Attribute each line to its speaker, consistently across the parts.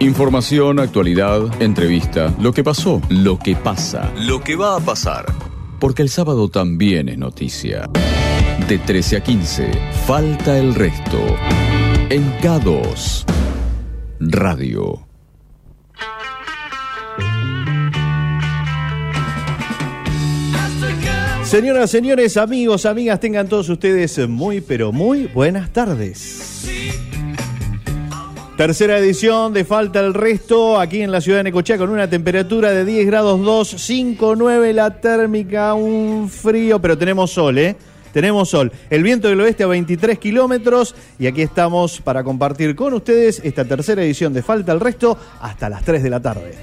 Speaker 1: Información, actualidad, entrevista, lo que pasó, lo que pasa, lo que va a pasar. Porque el sábado también es noticia. De 13 a 15, falta el resto. En K2, Radio.
Speaker 2: Señoras, señores, amigos, amigas, tengan todos ustedes muy, pero muy buenas tardes. Tercera edición de Falta el Resto, aquí en la ciudad de Necochea, con una temperatura de 10 grados 2, 5, 9 la térmica, un frío, pero tenemos sol, ¿eh? Tenemos sol. El viento del oeste a 23 kilómetros y aquí estamos para compartir con ustedes esta tercera edición de Falta el Resto hasta las 3 de la tarde.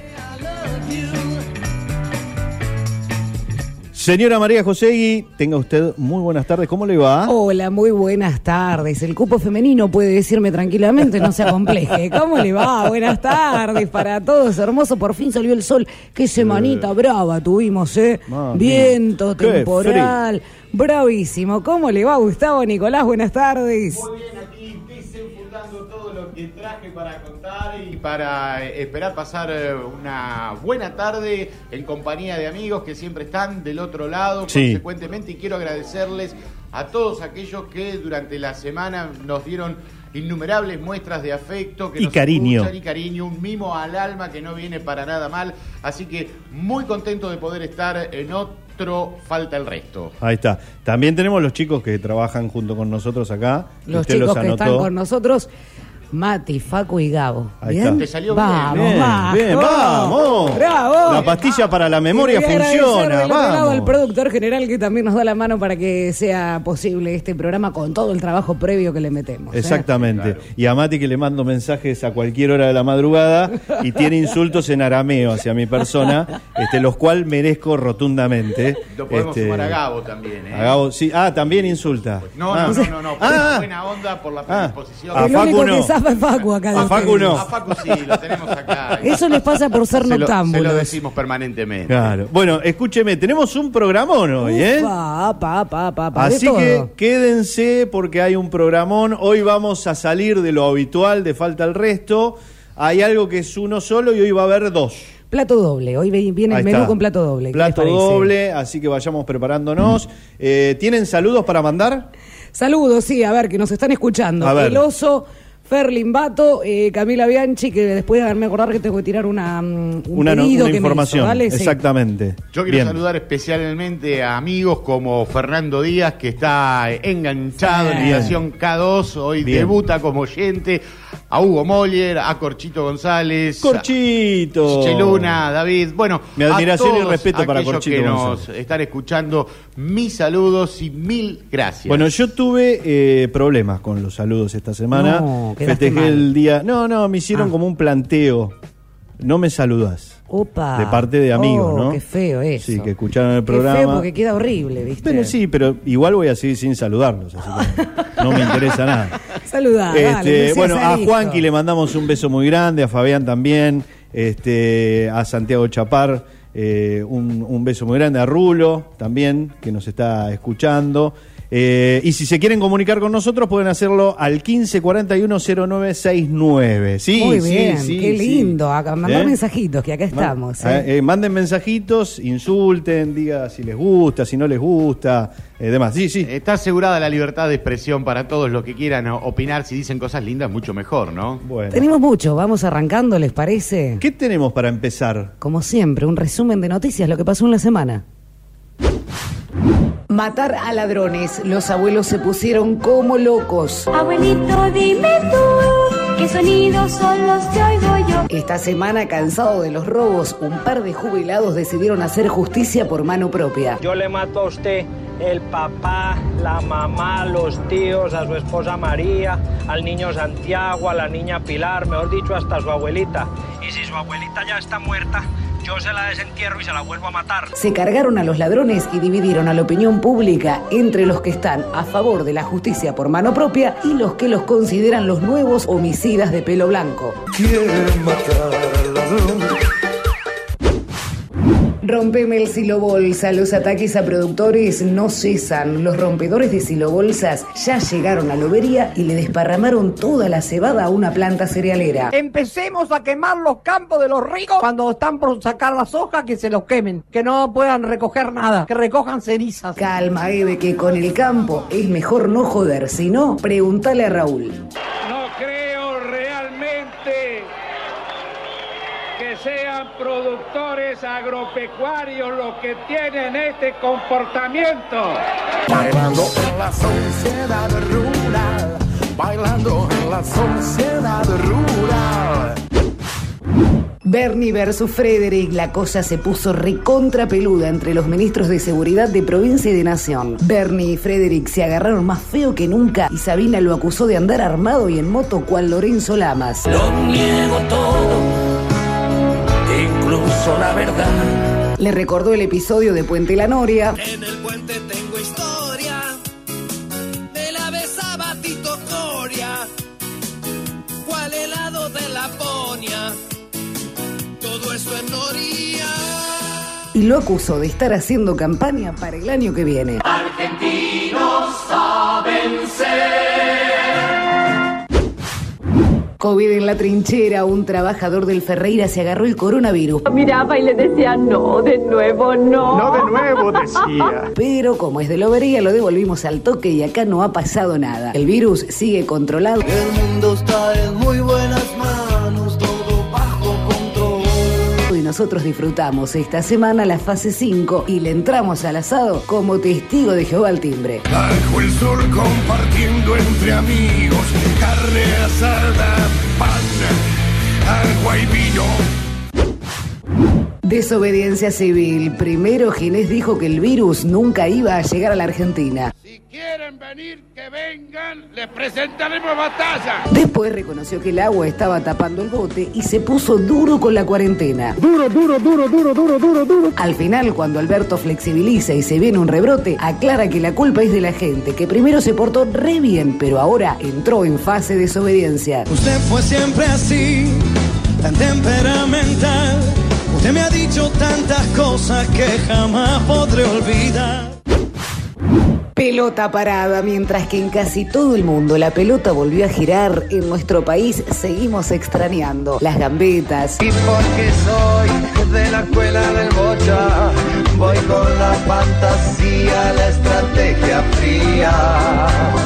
Speaker 2: Señora María Josegui, tenga usted muy buenas tardes. ¿Cómo le va?
Speaker 3: Hola, muy buenas tardes. El cupo femenino puede decirme tranquilamente, no se acompleje. ¿Cómo le va? Buenas tardes para todos. Hermoso, por fin salió el sol. Qué semanita brava tuvimos, ¿eh? Viento, temporal. Bravísimo. ¿Cómo le va, Gustavo Nicolás? Buenas tardes.
Speaker 4: Muy bien, aquí desenfundando todo lo que traje para y para eh, esperar pasar eh, una buena tarde en compañía de amigos que siempre están del otro lado,
Speaker 2: Sí.
Speaker 4: consecuentemente, y quiero agradecerles a todos aquellos que durante la semana nos dieron innumerables muestras de afecto que
Speaker 2: Y
Speaker 4: nos
Speaker 2: cariño.
Speaker 4: y cariño, un mimo al alma que no viene para nada mal, así que muy contento de poder estar en otro Falta el Resto.
Speaker 2: Ahí está. También tenemos los chicos que trabajan junto con nosotros acá.
Speaker 3: Los
Speaker 2: Usted
Speaker 3: chicos
Speaker 2: los
Speaker 3: que están con nosotros, Mati, Facu y Gabo.
Speaker 2: Ahí
Speaker 3: ¿Bien?
Speaker 2: está.
Speaker 4: Te salió bien,
Speaker 3: vamos,
Speaker 2: Bien,
Speaker 3: vamos.
Speaker 2: bien, vamos.
Speaker 3: Bravo.
Speaker 2: La pastilla para la memoria
Speaker 3: Y a
Speaker 2: funciona.
Speaker 3: otro lado
Speaker 2: Vamos.
Speaker 3: al productor general que también nos da la mano para que sea posible este programa con todo el trabajo previo que le metemos. ¿eh?
Speaker 2: Exactamente. Y a Mati que le mando mensajes a cualquier hora de la madrugada y tiene insultos en arameo hacia mi persona, este, los cuales merezco rotundamente.
Speaker 4: Lo podemos
Speaker 2: Este,
Speaker 4: sumar a Gabo también. ¿eh?
Speaker 2: a Gabo, sí. Ah, también insulta.
Speaker 4: No,
Speaker 2: Ah.
Speaker 4: no, no, no, no. por
Speaker 2: Ah.
Speaker 4: buena onda, por la
Speaker 2: Ah.
Speaker 4: predisposición.
Speaker 2: A
Speaker 3: El
Speaker 2: Facu
Speaker 3: único
Speaker 2: no.
Speaker 3: Facu acá.
Speaker 2: A Facu no.
Speaker 4: A Facu sí, lo tenemos acá.
Speaker 3: Eso les pasa por ser
Speaker 4: se lo, se lo decimos permanentemente.
Speaker 2: Claro. Bueno, escúcheme, tenemos un programón hoy, ¿eh?
Speaker 3: Ufa, pa, pa, pa, pa,
Speaker 2: Así
Speaker 3: todo.
Speaker 2: que quédense porque hay un programón. Hoy vamos a salir de lo habitual de falta el resto. Hay algo que es uno solo y hoy va a haber dos.
Speaker 3: Plato doble. Hoy viene
Speaker 2: Ahí
Speaker 3: el menú
Speaker 2: está.
Speaker 3: con plato doble. ¿Qué
Speaker 2: Plato doble, así que vayamos preparándonos. Eh, ¿Tienen saludos para mandar?
Speaker 3: Saludos, sí, a ver, que nos están escuchando.
Speaker 2: A ver.
Speaker 3: El oso, Ferlin Bato, eh, Camila Bianchi, que después de haberme acordar que tengo que tirar una, mm, un
Speaker 2: Una, no-
Speaker 3: pedido
Speaker 2: una
Speaker 3: que me
Speaker 2: información.
Speaker 3: hizo, ¿vale? Sí.
Speaker 2: Exactamente.
Speaker 4: Yo quiero
Speaker 2: Bien.
Speaker 4: saludar especialmente a amigos como Fernando Díaz, que está enganchado en
Speaker 3: Bien.
Speaker 4: Estación K2, hoy
Speaker 2: Bien.
Speaker 4: debuta como oyente, a Hugo Moller, a Corchito González,
Speaker 2: Corchito.
Speaker 4: Chiche Luna, David, bueno,
Speaker 2: Mi admiración
Speaker 4: a
Speaker 2: y
Speaker 4: todos
Speaker 2: respeto para Corchito
Speaker 4: que nos
Speaker 2: González.
Speaker 4: están escuchando, mis saludos y mil gracias.
Speaker 2: Bueno, yo tuve eh, problemas con los saludos esta semana.
Speaker 3: No,
Speaker 2: Festejé
Speaker 3: mal.
Speaker 2: el día. No, no, me hicieron
Speaker 3: Ah.
Speaker 2: como un planteo. No me saludas.
Speaker 3: Opa.
Speaker 2: De parte de amigos,
Speaker 3: Oh,
Speaker 2: ¿no?
Speaker 3: Qué feo eso.
Speaker 2: Sí, que escucharon el
Speaker 3: Qué
Speaker 2: programa.
Speaker 3: feo porque queda horrible, ¿viste?
Speaker 2: Pero sí, pero igual voy a seguir sin saludarlos, así que no me interesa nada.
Speaker 3: Saludá,
Speaker 2: Este,
Speaker 3: dale,
Speaker 2: bueno, a. Juanqui le mandamos un beso muy grande, a Fabián también, este, a Santiago Chapar eh, un, un beso muy grande, a Rulo también, que nos está escuchando. Eh, y si se quieren comunicar con nosotros, pueden hacerlo al 1541-0969. Sí,
Speaker 3: Muy
Speaker 2: sí,
Speaker 3: bien,
Speaker 2: sí,
Speaker 3: qué lindo. Acá, mandar
Speaker 2: ¿Eh?
Speaker 3: mensajitos, que acá estamos.
Speaker 2: Ma-
Speaker 3: ¿eh?
Speaker 2: eh, eh, manden mensajitos, insulten, diga si les gusta, si no les gusta, eh, demás. Sí, sí.
Speaker 4: Está asegurada la libertad de expresión para todos los que quieran opinar. Si dicen cosas lindas, mucho mejor, ¿no?
Speaker 2: Bueno.
Speaker 3: Tenemos mucho, vamos arrancando, ¿les parece?
Speaker 2: ¿Qué tenemos para empezar?
Speaker 3: Como siempre, un resumen de noticias, lo que pasó en la semana. Matar a ladrones. Los abuelos se pusieron como locos.
Speaker 5: Abuelito, dime tú, ¿qué sonidos son los que oigo yo?
Speaker 3: Esta semana, cansado de los robos, un par de jubilados decidieron hacer justicia por mano propia.
Speaker 6: Yo le mato a usted el papá, la mamá, los tíos, a su esposa María, al niño Santiago, a la niña Pilar, mejor dicho, hasta su abuelita. Y si su abuelita ya está muerta, yo se la desentierro y se la vuelvo a matar.
Speaker 3: Se cargaron a los ladrones y dividieron a la opinión pública entre los que están a favor de la justicia por mano propia y los que los consideran los nuevos homicidas de pelo blanco. Rompeme el silobolsa. Los ataques a productores no cesan. Los rompedores de silobolsas ya llegaron a Lobería y le desparramaron toda la cebada a una planta cerealera.
Speaker 7: Empecemos a quemar los campos de los ricos cuando están por sacar las hojas, que se los quemen, que no puedan recoger nada, que recojan cenizas.
Speaker 3: Calma, Eve, que con el campo es mejor no joder. Si no, pregúntale a Raúl.
Speaker 8: No creo realmente que sean productores agropecuarios los que tienen este comportamiento.
Speaker 9: Bailando en la sociedad rural, bailando en la sociedad rural.
Speaker 3: Bernie versus Frederick, la cosa se puso recontra peluda entre los ministros de seguridad de provincia y de nación. Bernie y Frederick se agarraron más feo que nunca y Sabina lo acusó de andar armado y en moto cual Lorenzo Lamas.
Speaker 10: Lo niego todo, incluso la verdad.
Speaker 3: Le recordó el episodio de Puente La Noria.
Speaker 10: En el puente tengo historia, me la besaba Tito Coria, cuál helado de Laponia, todo eso es Noria.
Speaker 3: y lo acusó de estar haciendo campaña para el año que viene.
Speaker 10: Argentinos
Speaker 3: COVID en la trinchera, un trabajador del Ferreira se agarró el coronavirus.
Speaker 11: Miraba y le decía, no, de nuevo, no.
Speaker 4: No de nuevo, decía.
Speaker 3: Pero como es de lobería, lo devolvimos al toque y acá no ha pasado nada. El virus sigue controlado.
Speaker 10: El mundo está en muy buenas manos,
Speaker 3: nosotros disfrutamos esta semana la fase 5 y le entramos al asado como testigo de Jehová al timbre.
Speaker 9: Bajo el sol compartiendo entre amigos, carne asada, pan, agua y vino.
Speaker 3: Desobediencia civil. Primero Ginés dijo que el virus nunca iba a llegar a la Argentina.
Speaker 8: Si quieren venir, que vengan, les presentaremos batalla.
Speaker 3: Después reconoció que el agua estaba tapando el bote y se puso duro con la cuarentena.
Speaker 2: Duro, duro, duro, duro, duro, duro, duro.
Speaker 3: Al final, cuando Alberto flexibiliza y se viene un rebrote, aclara que la culpa es de la gente, que primero se portó re bien, pero ahora entró en fase de desobediencia.
Speaker 10: Usted fue siempre así, tan temperamental. Usted me ha dicho tantas cosas que jamás podré olvidar.
Speaker 3: Pelota parada, mientras que en casi todo el mundo la pelota volvió a girar, en nuestro país seguimos extrañando las gambetas,
Speaker 10: Y porque soy de la escuela del bocha, voy con la fantasía, la estrategia fría.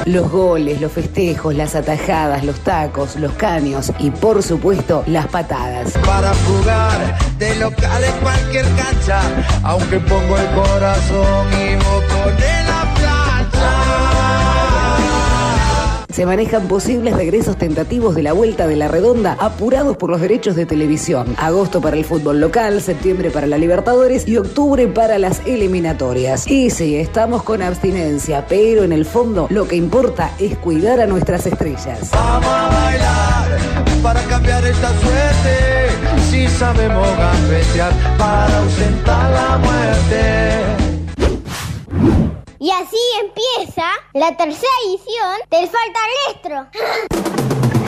Speaker 3: los goles, los festejos, las atajadas, los tacos, los caños y por supuesto las patadas.
Speaker 10: Para jugar de local en cualquier cancha, aunque pongo el corazón y moco de la plancha.
Speaker 3: Se manejan posibles regresos tentativos de la vuelta de la redonda apurados por los derechos de televisión. Agosto para el fútbol local, septiembre para la Libertadores y octubre para las eliminatorias. Y sí, estamos con abstinencia, pero en el fondo lo que importa es cuidar a nuestras estrellas.
Speaker 10: Vamos a bailar para cambiar esta suerte. Si sabemos para ausentar la muerte.
Speaker 12: Y así empieza la tercera edición del Falta Nuestro.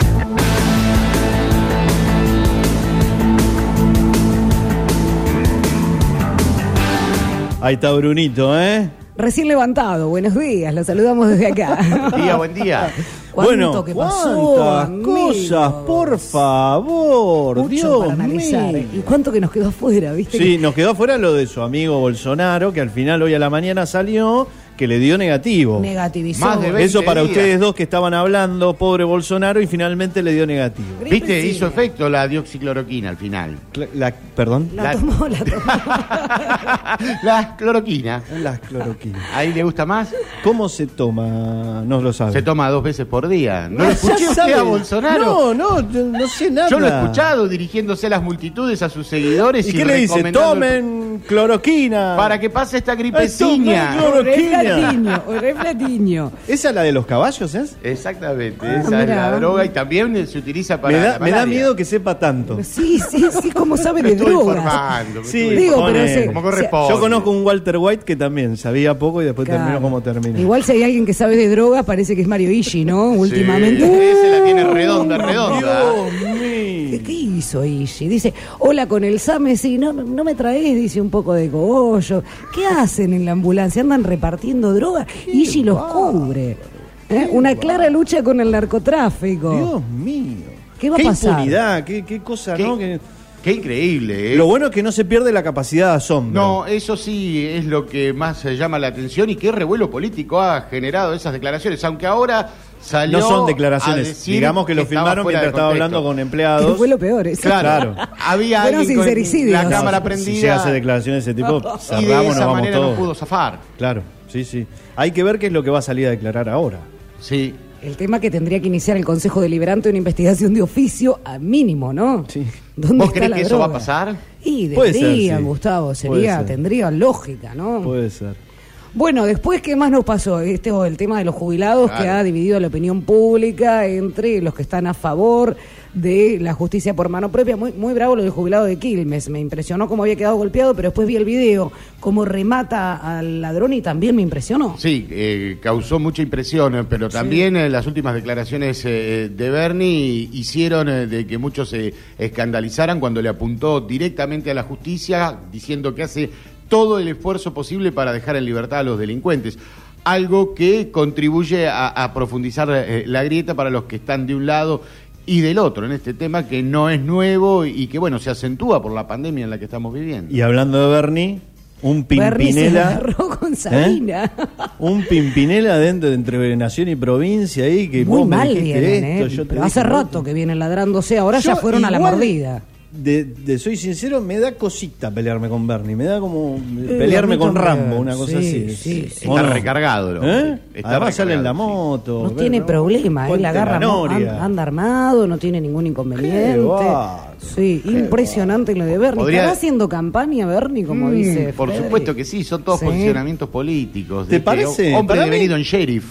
Speaker 2: Ahí está Brunito, ¿eh?
Speaker 3: Recién levantado, buenos días, los saludamos desde acá.
Speaker 4: Buen día, buen día.
Speaker 3: ¿Cuánto
Speaker 2: bueno,
Speaker 3: que pasó,
Speaker 2: cuántas
Speaker 3: amigos?
Speaker 2: cosas, por favor,
Speaker 3: Mucho
Speaker 2: Dios
Speaker 3: para analizar.
Speaker 2: mío.
Speaker 3: ¿Y cuánto que nos quedó afuera, viste?
Speaker 2: Sí, nos quedó afuera lo de su amigo Bolsonaro, que al final hoy a la mañana salió que le dio negativo.
Speaker 3: Negativizó.
Speaker 4: Más de 20
Speaker 2: Eso para
Speaker 4: días.
Speaker 2: ustedes dos que estaban hablando, pobre Bolsonaro, y finalmente le dio negativo.
Speaker 3: Gripe
Speaker 4: ¿Viste?
Speaker 3: sí.
Speaker 4: Hizo efecto la dioxicloroquina al final.
Speaker 2: Cla- La, perdón.
Speaker 3: La
Speaker 4: La-
Speaker 3: tomó, la tomó.
Speaker 4: la cloroquina.
Speaker 2: La cloroquina.
Speaker 4: ¿Ahí le gusta más?
Speaker 2: ¿Cómo se toma? No lo sabe.
Speaker 4: Se toma dos veces por día. ¿No lo escuché usted
Speaker 2: sabe.
Speaker 4: a Bolsonaro?
Speaker 2: No, no, yo no sé nada.
Speaker 4: Yo lo he escuchado dirigiéndose a las multitudes, a sus seguidores.
Speaker 2: ¿Y
Speaker 4: y
Speaker 2: qué le dice? Tomen cloroquina.
Speaker 4: Para que pase esta
Speaker 2: Tomen
Speaker 4: gripeciña.
Speaker 2: cloroquina.
Speaker 3: Reflatiño, o reflatiño.
Speaker 2: ¿Esa es la de los caballos, es?
Speaker 4: Exactamente,
Speaker 3: Ah,
Speaker 4: esa es la droga y también se utiliza para
Speaker 2: Me da,
Speaker 4: la
Speaker 2: me da
Speaker 4: malaria.
Speaker 2: miedo que sepa tanto.
Speaker 3: Sí, sí, sí, como sabe
Speaker 4: Me
Speaker 3: de
Speaker 4: estoy
Speaker 3: drogas.
Speaker 2: Sí,
Speaker 4: estoy
Speaker 3: Digo,
Speaker 2: pone-
Speaker 3: pero se-
Speaker 4: Como corresponde.
Speaker 2: Yo conozco un Walter White que también sabía poco y después
Speaker 3: Claro.
Speaker 2: terminó como terminó.
Speaker 3: Igual si hay alguien que sabe de drogas, parece que es Mario Ishi, ¿no?
Speaker 4: Sí,
Speaker 3: Últimamente.
Speaker 4: ese la tiene redonda, redonda.
Speaker 2: Dios mío.
Speaker 3: ¿Qué hizo Ishi? Dice, hola con el Same, sí, no, no no me traes, dice un poco de cogollo. ¿Qué hacen en la ambulancia? ¿Andan repartiendo droga? Ishi los cubre. ¿Eh? Una clara lucha con el narcotráfico.
Speaker 2: Dios mío.
Speaker 3: ¿Qué va a
Speaker 2: qué
Speaker 3: pasar?
Speaker 2: impunidad, qué, qué cosa,
Speaker 4: Qué-
Speaker 2: ¿no? Que-
Speaker 4: Qué increíble, ¿eh?
Speaker 2: Lo bueno es que no se pierde la capacidad de asombro.
Speaker 4: No, eso sí es lo que más llama la atención y qué revuelo político ha generado esas declaraciones, aunque ahora salió
Speaker 2: No son
Speaker 4: a
Speaker 2: declaraciones.
Speaker 4: decir
Speaker 2: Digamos que lo
Speaker 4: estaba
Speaker 2: filmaron mientras estaba hablando con empleados.
Speaker 3: Que fue lo peor, eso.
Speaker 2: Claro.
Speaker 4: Había
Speaker 3: Fueron
Speaker 4: alguien con
Speaker 3: sincericidios.
Speaker 4: la cámara
Speaker 2: Si
Speaker 4: prendida
Speaker 2: llega a hacer declaraciones de ese tipo,
Speaker 4: y de
Speaker 2: cerramos, nos
Speaker 4: esa
Speaker 2: vamos
Speaker 4: manera
Speaker 2: todos.
Speaker 4: no pudo zafar.
Speaker 2: Claro, sí, sí. Hay que ver qué es lo que va a salir a declarar ahora.
Speaker 4: Sí.
Speaker 3: El tema que tendría que iniciar el Consejo Deliberante una investigación de oficio a mínimo, ¿no?
Speaker 2: Sí.
Speaker 3: ¿Dónde
Speaker 4: ¿Vos
Speaker 3: está
Speaker 4: crees
Speaker 3: la
Speaker 4: que eso va a
Speaker 3: droga?
Speaker 4: pasar?
Speaker 3: Y
Speaker 2: Puede ser,
Speaker 3: debería,
Speaker 2: sí.
Speaker 3: Gustavo,
Speaker 2: Puede
Speaker 3: sería,
Speaker 2: ser.
Speaker 3: tendría lógica, ¿no?
Speaker 2: Puede ser.
Speaker 3: Bueno, después, ¿qué más nos pasó? Este o el tema de los jubilados que ha dividido la opinión pública entre los que están a favor de la justicia por mano propia. Muy, muy bravo lo del jubilado de Quilmes. Me impresionó cómo había quedado golpeado, pero después vi el video, cómo remata al ladrón y también me impresionó.
Speaker 4: Sí, eh, causó mucha impresión, eh, pero también eh, las últimas declaraciones eh, de Bernie hicieron eh, de que muchos se escandalizaran cuando le apuntó directamente a la justicia diciendo que hace todo el esfuerzo posible para dejar en libertad a los delincuentes. Algo que contribuye a, a profundizar eh, la grieta para los que están de un lado y del otro en este tema que no es nuevo y que, bueno, se acentúa por la pandemia en la que estamos viviendo.
Speaker 2: Y hablando de Bernie, un
Speaker 3: Bernie se
Speaker 2: Pimpinela.
Speaker 3: con Sabina.
Speaker 2: Un Pimpinela dentro de entre nación y provincia ahí que
Speaker 3: Muy
Speaker 2: vos me
Speaker 3: mal
Speaker 2: dijiste
Speaker 3: vienen,
Speaker 2: esto,
Speaker 3: ¿eh?
Speaker 2: yo te
Speaker 3: hace rato que vienen ladrándose, ahora
Speaker 2: Yo
Speaker 3: ya fueron a la mordida.
Speaker 2: De, de- soy sincero, me da cosita pelearme con Bernie, me da como
Speaker 3: a
Speaker 2: pelearme con. Rambo, una cosa
Speaker 3: Sí,
Speaker 2: así.
Speaker 3: sí, sí.
Speaker 2: ¿O
Speaker 4: Está
Speaker 2: no?
Speaker 4: recargado, hombre.
Speaker 2: ¿Eh?
Speaker 4: Está
Speaker 2: Además sale en la moto.
Speaker 3: No tiene problema, él
Speaker 2: Puente
Speaker 3: agarra, anda armado, no tiene ningún inconveniente.
Speaker 2: Qué
Speaker 3: sí, impresionante lo de Bernie.
Speaker 4: Podría-
Speaker 3: ¿Estará haciendo campaña Bernie, como
Speaker 4: Mm,
Speaker 3: dice?
Speaker 4: Por supuesto que sí, son todos
Speaker 3: Sí.
Speaker 4: posicionamientos políticos.
Speaker 2: ¿Te parece?
Speaker 4: Hombre devenido en sheriff.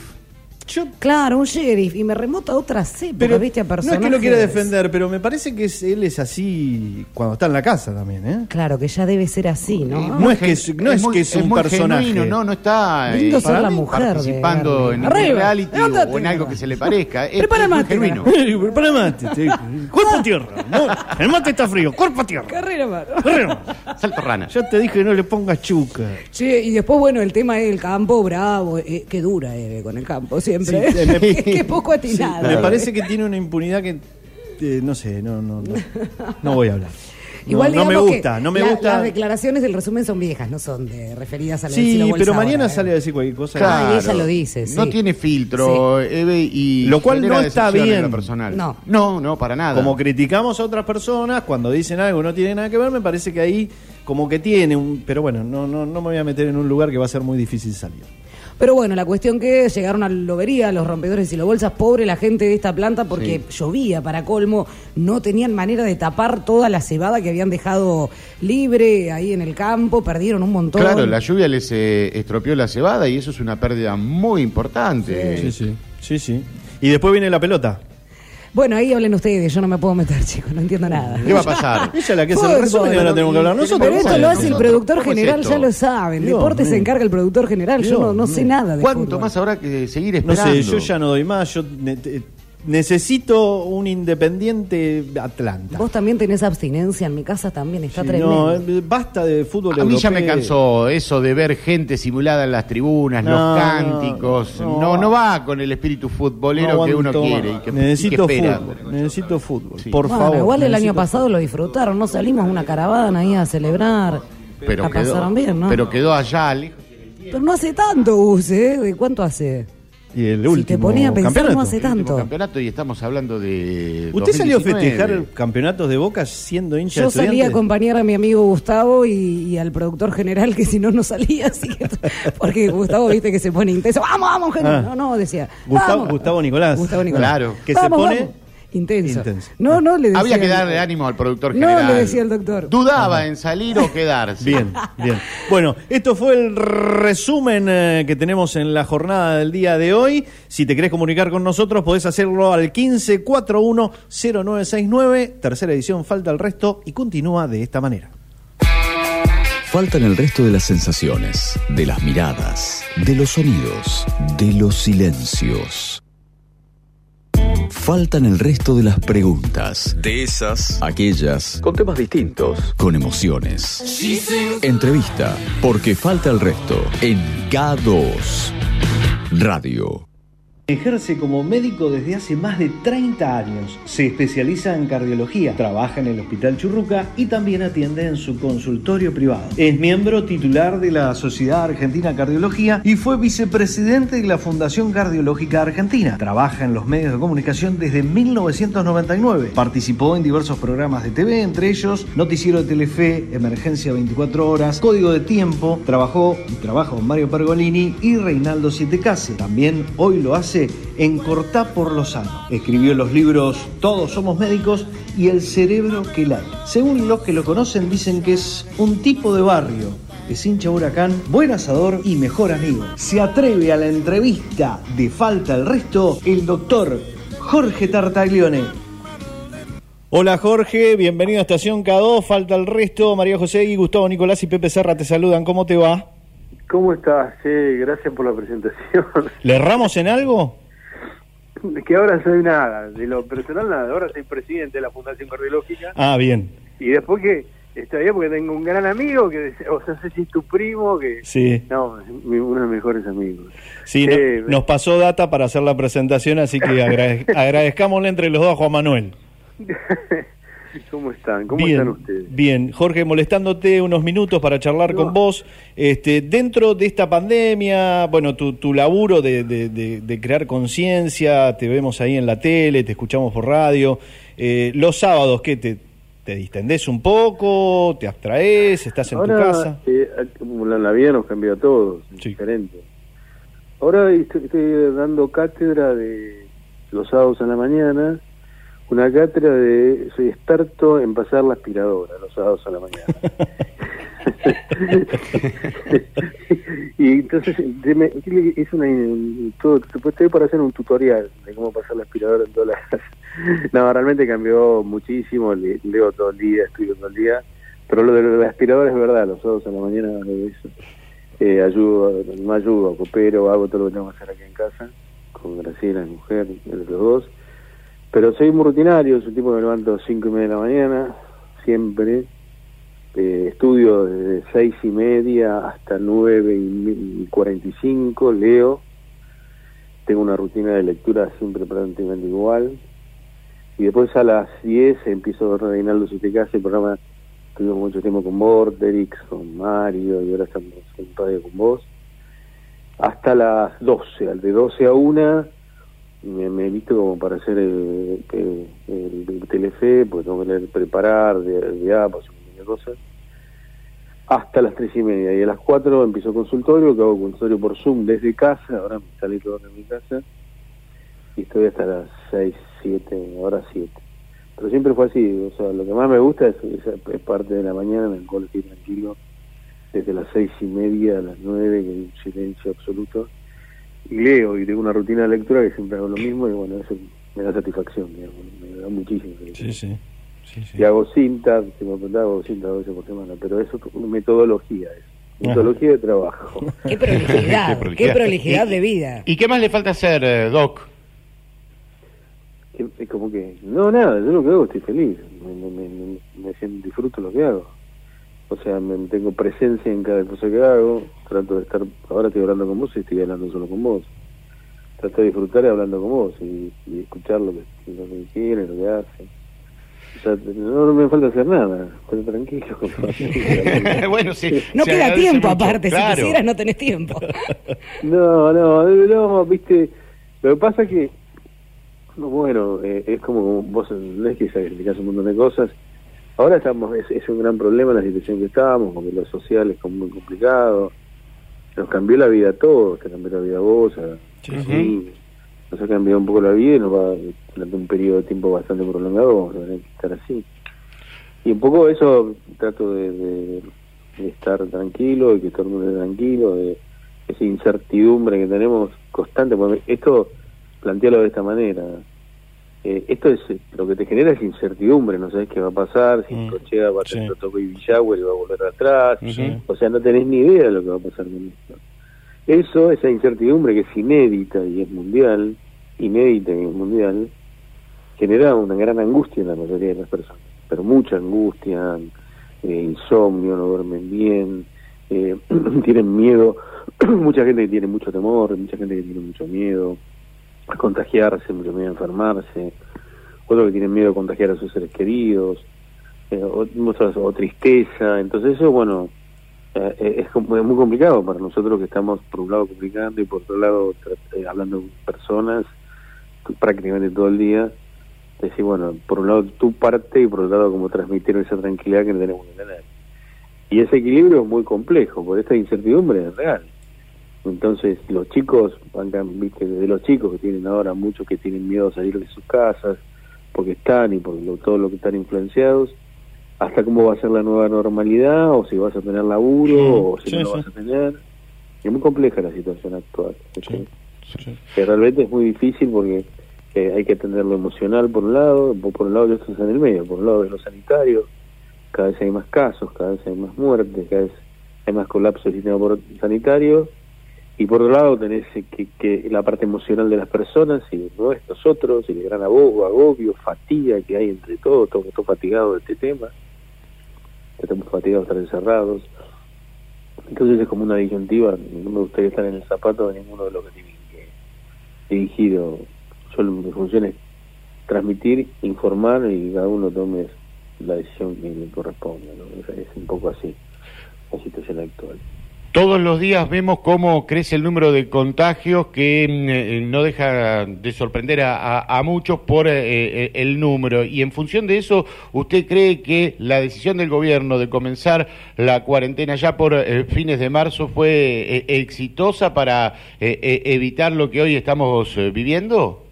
Speaker 2: Yo
Speaker 3: Claro, un sheriff, y me remota a otras épocas,
Speaker 2: pero
Speaker 3: ¿viste? A
Speaker 2: no es
Speaker 3: personajes.
Speaker 2: que lo quiera defender, pero me parece que es- él es así cuando está en la casa también, ¿eh?
Speaker 3: Claro, que ya debe ser así, ¿no?
Speaker 2: No es que es- no es
Speaker 4: muy-
Speaker 2: que es un
Speaker 4: muy
Speaker 2: personaje.
Speaker 4: genuino, no, no está eh,
Speaker 3: Lindo ser
Speaker 4: para
Speaker 3: la
Speaker 4: mí,
Speaker 3: mujer de
Speaker 4: participando en
Speaker 3: Arriba,
Speaker 4: reality o en algo que se le parezca. Es,
Speaker 3: Prepara mate,
Speaker 4: genuino.
Speaker 2: Prepara mate, te- Cuerpo a tierra. ¿no? El mate está frío. Cuerpo a tierra.
Speaker 3: Carrera, mano.
Speaker 2: Corremos.
Speaker 4: Salto rana.
Speaker 2: Ya te dije no le pongas chuca.
Speaker 3: Che, y después, bueno, el tema del campo, bravo, eh, que dura Eve con el campo siempre.
Speaker 2: Sí, me-
Speaker 3: Qué poco atinado.
Speaker 2: Me parece que tiene una impunidad que eh, no sé, no, no, no, no voy a hablar. No,
Speaker 3: Igual
Speaker 2: no me gusta, no me
Speaker 3: la-
Speaker 2: gusta.
Speaker 3: Las declaraciones del resumen son viejas, no son de, referidas a la
Speaker 2: Sí, pero mañana
Speaker 3: ahora,
Speaker 2: sale a decir cualquier cosa.
Speaker 3: Claro. y ella lo dice, sí.
Speaker 4: No tiene filtro, Eve, y
Speaker 2: Lo cual no está bien.
Speaker 4: lo personal.
Speaker 3: No.
Speaker 4: no, no, para nada.
Speaker 2: Como criticamos a otras personas, cuando dicen algo no tiene nada que ver, me parece que ahí como que tiene un... Pero bueno, no, no, no me voy a meter en un lugar que va a ser muy difícil salir.
Speaker 3: Pero bueno, la cuestión que llegaron a lobería, los rompedores y los bolsas, pobre la gente de esta planta porque llovía para colmo, no tenían manera de tapar toda la cebada que habían dejado libre ahí en el campo, perdieron un montón.
Speaker 4: Claro, la lluvia les eh, estropeó la cebada y eso es una pérdida muy importante.
Speaker 2: Sí, sí, sí, sí. Y después viene la pelota.
Speaker 3: Bueno, ahí hablen ustedes, yo no me puedo meter, chicos, no entiendo nada.
Speaker 4: ¿Qué va a pasar?
Speaker 2: Ella es la que hace
Speaker 3: Fútbol.
Speaker 2: el resumen y ahora tenemos que hablar nosotros.
Speaker 3: Pero esto
Speaker 2: ¿Cómo
Speaker 3: lo hace el productor
Speaker 4: ¿Cómo es
Speaker 3: general, ya lo saben.
Speaker 2: Dios
Speaker 3: Deporte se encarga el productor general, yo no, no sé nada de
Speaker 4: ¿Cuánto
Speaker 3: fútbol.
Speaker 4: más habrá que seguir
Speaker 2: No
Speaker 4: esperando?
Speaker 2: sé, yo ya no doy más. Yo te- necesito un independiente Atlanta.
Speaker 3: Vos también tenés abstinencia, en mi casa también está
Speaker 2: Sí,
Speaker 3: tremendo.
Speaker 2: no, eh, basta de fútbol
Speaker 4: A mí ya me cansó eso de ver gente simulada en las tribunas,
Speaker 2: No,
Speaker 4: los cánticos.
Speaker 2: no,
Speaker 4: No,
Speaker 2: no.
Speaker 4: no, va con el espíritu futbolero
Speaker 2: No
Speaker 4: que uno quiere y que,
Speaker 2: necesito
Speaker 4: y que espera.
Speaker 2: fútbol. Necesito fútbol.
Speaker 4: Sí.
Speaker 2: Por
Speaker 3: Bueno,
Speaker 2: favor.
Speaker 3: igual el año pasado lo disfrutaron, no salimos a una caravana ahí a celebrar.
Speaker 4: Pero
Speaker 3: la
Speaker 4: quedó,
Speaker 3: pasaron bien, ¿no?
Speaker 4: pero quedó allá lejos.
Speaker 3: Pero no hace tanto, Gus, ¿eh? ¿De cuánto hace?
Speaker 2: Y el
Speaker 3: Si
Speaker 2: último
Speaker 3: te ponía a pensar,
Speaker 2: campeonato.
Speaker 3: no hace tanto.
Speaker 4: campeonato y estamos hablando de.
Speaker 2: ¿Usted salió a
Speaker 4: 2019.
Speaker 2: festejar campeonatos de Boca siendo hincha
Speaker 3: Yo
Speaker 2: de
Speaker 3: salí a acompañar a mi amigo Gustavo y, y al productor general, que si no, no salía. Así que, porque Gustavo, viste, que se pone intenso. ¡Vamos, vamos, gente!
Speaker 2: Ah.
Speaker 3: No, no, decía.
Speaker 2: Gustavo,
Speaker 3: "Vamos".
Speaker 2: Gustavo Nicolás.
Speaker 3: Gustavo Nicolás.
Speaker 4: Claro.
Speaker 2: Que se
Speaker 3: Vamos,
Speaker 2: pone
Speaker 3: vamos. Intenso.
Speaker 2: Intenso.
Speaker 3: No, no, le decía.
Speaker 4: Había que darle ánimo al productor
Speaker 3: No,
Speaker 4: general.
Speaker 3: le decía el doctor.
Speaker 4: Dudaba en salir o quedarse.
Speaker 2: Bien, bien. Bueno, esto fue el resumen eh, que tenemos en la jornada del día de hoy. Si te querés comunicar con nosotros, podés hacerlo al 1541-0969. Tercera edición, falta el resto y continúa de esta manera.
Speaker 1: Faltan el resto de las sensaciones, de las miradas, de los sonidos, de los silencios. Faltan el resto de las preguntas. De esas, aquellas, con temas distintos, con emociones. Entrevista, porque falta el resto, en K2 Radio.
Speaker 2: Ejerce como médico desde hace más de 30 años. Se especializa en cardiología, trabaja en el Hospital Churruca y también atiende en su consultorio privado. Es miembro titular de la Sociedad Argentina Cardiología y fue vicepresidente de la Fundación Cardiológica Argentina. Trabaja en los medios de comunicación desde 1999. Participó en diversos programas de TV, entre ellos Noticiero de Telefe, Emergencia 24 Horas, Código de Tiempo. Trabajó y trabaja con Mario Pergolini y Reinaldo Sietecase. También hoy lo hace en Cortá por lo Sano. Escribió los libros Todos somos médicos y El cerebro que late. Según los que lo conocen dicen que es un tipo de barrio. Es hincha huracán, buen asador y mejor amigo. Se atreve a la entrevista de Falta el Resto el doctor Jorge Tartaglione. Hola Jorge, bienvenido a Estación K2, Falta el Resto. María José y Gustavo Nicolás y Pepe Serra te saludan. ¿Cómo te va?
Speaker 13: ¿Cómo estás? Sí, gracias por la presentación.
Speaker 2: ¿Le erramos en algo?
Speaker 13: que ahora soy nada, de lo personal nada, ahora soy presidente de la Fundación Cardiológica.
Speaker 2: Ah, bien.
Speaker 13: Y después que está bien porque tengo un gran amigo que, o sea, sé si es tu primo, que...
Speaker 2: Sí.
Speaker 13: No, uno de mis mejores amigos.
Speaker 2: Sí, no-
Speaker 13: Eh,
Speaker 2: nos pasó data para hacer la presentación, así que agrade- agradezcámosle entre los dos a Juan Manuel.
Speaker 13: ¿Cómo están? ¿Cómo
Speaker 2: bien,
Speaker 13: están ustedes?
Speaker 2: Bien, Jorge, molestándote unos minutos para charlar con vos. Este, dentro de esta pandemia, bueno, tu, tu laburo de, de- de- de crear conciencia, te vemos ahí en la tele, te escuchamos por radio. Eh, los sábados, ¿qué? Te, ¿Te distendés un poco? ¿Te abstraes? ¿Estás en
Speaker 13: Ahora,
Speaker 2: tu casa?
Speaker 13: eh, la, la vida nos cambió a todos, es diferente. Ahora estoy, estoy dando cátedra de los sábados a la mañana, una cátedra de, soy experto en pasar la aspiradora los sábados a la mañana. y entonces es una todo, estoy para hacer un tutorial de cómo pasar la aspiradora en todas las. No, realmente cambió muchísimo, le- leo todo el día, estudio todo el día, pero lo de la aspiradora es verdad, los sábados a la mañana eso. Eh, ayudo, no ayudo, coopero, hago todo lo que tengo que hacer aquí en casa, con Graciela, mi mujer, los dos. Pero soy muy rutinario, soy un tipo que me levanto a las cinco y media de la mañana, siempre. Eh, estudio desde seis y media hasta nueve y cuarenta y cinco, leo. Tengo una rutina de lectura siempre prácticamente igual. Y después a las 10 empiezo a Reinaldo Si te casa, el programa tuvimos mucho tiempo con Vorterix, con Mario, y ahora estamos en radio con vos. Hasta las 12, al de 12 a 1 me, me visto como para hacer el, el, el Telefe, porque tengo que leer, preparar de, de y un montón de cosas. Hasta las 3 y media. Y a las 4 empiezo consultorio, que hago consultorio por Zoom desde casa, ahora me salí todo de mi casa. Y estoy hasta las 6, 7, ahora 7. Pero siempre fue así, o sea, lo que más me gusta es es parte de la mañana en el cual tranquilo, desde las seis y media a las 9, que un silencio absoluto y leo y tengo una rutina de lectura que siempre hago lo mismo y bueno, eso me da satisfacción, digamos, me da muchísimo.
Speaker 2: Sí, sí.
Speaker 13: Y hago cinta, si me preguntás, hago cinta dos veces por semana, pero eso es metodología, es
Speaker 2: Ajá.
Speaker 13: metodología de trabajo.
Speaker 10: Qué prolijidad, qué prolijidad de vida.
Speaker 4: ¿Y qué más le falta hacer, eh, Doc?
Speaker 13: Que- Es como que, no, nada, yo lo que hago estoy feliz, me, me, me- disfruto lo que hago. O sea, me, tengo presencia en cada cosa que hago, trato de estar, ahora estoy hablando con vos y estoy hablando solo con vos. Trato de disfrutar hablando con vos y, y escuchar lo que, lo que quiere, lo que hace. O sea, no, no me falta hacer nada, estoy tranquilo.
Speaker 4: bueno, sí.
Speaker 10: No queda tiempo
Speaker 13: mucho,
Speaker 10: aparte,
Speaker 13: claro.
Speaker 10: si quisieras no tenés tiempo.
Speaker 13: No, no, no, viste, lo que pasa es que, no, bueno, eh, es como vos, no es que sacrificás un montón de cosas. Ahora estamos, es, es un gran problema la situación que estamos, porque lo social es como muy complicado. Nos cambió la vida a todos, te cambió la vida a vos, a. Nos ha cambiado un poco la vida y nos va, durante un periodo de tiempo bastante prolongado, vamos a tener que estar así. Y un poco eso trato de, de- de estar tranquilo, de que todo el mundo esté tranquilo, de esa incertidumbre que tenemos constante. Porque esto, plantearlo de esta manera, eh, esto es eh, lo que te genera es incertidumbre, no sabes qué va a pasar, si el coche va a tener protocolo y Villagüe y va a volver atrás, o sea, no tenés ni idea de lo que va a pasar con esto. Eso, esa incertidumbre que es inédita y es mundial, inédita y es mundial, genera una gran angustia en la mayoría de las personas, pero mucha angustia, eh, insomnio, no duermen bien, eh, tienen miedo, mucha gente que tiene mucho temor, mucha gente que tiene mucho miedo contagiarse, mucho miedo a enfermarse, otros que tienen miedo a contagiar a sus seres queridos, eh, o, muchas- o tristeza, entonces eso, bueno, eh, eh, es, muy complicado para nosotros que estamos por un lado comunicando y por otro lado eh, hablando con personas prácticamente todo el día, decir, bueno, por un lado tu parte y por otro lado como transmitir esa tranquilidad que tenemos que tener. Y ese equilibrio es muy complejo, porque esta incertidumbre es real. Entonces, los chicos, viste, desde los chicos que tienen ahora muchos que tienen miedo a salir de sus casas, porque están y por lo- todo lo que están influenciados, hasta cómo va a ser la nueva normalidad, o si vas a tener laburo, o si
Speaker 2: sí,
Speaker 13: no lo
Speaker 2: sí.
Speaker 13: vas a tener. Es muy compleja la situación actual. Que realmente es muy difícil porque eh, hay que atender lo emocional por un lado, por, un lado yo estoy en el medio, por un lado es lo sanitario, cada vez hay más casos, cada vez hay más muertes, cada vez hay más colapso del sistema sanitario, y por otro lado tenés eh, que, que la parte emocional de las personas y no es nosotros, y el gran agobio, agobio, fatiga que hay entre todos, todos estamos fatigados de este tema, estamos fatigados de estar encerrados, entonces es como una disyuntiva, no me gustaría estar en el zapato de ninguno de los que tienen que dirigido, solo mi función es transmitir, informar y cada uno tome la decisión que le corresponda, ¿no? Es un poco así la situación actual.
Speaker 4: Todos los días vemos cómo crece el número de contagios que mm, eh, no deja de sorprender a, a- muchos por eh, eh, el número. Y en función de eso, ¿usted cree que la decisión del gobierno de comenzar la cuarentena ya por eh, fines de marzo fue eh, exitosa para eh, eh, evitar lo que hoy estamos eh, viviendo?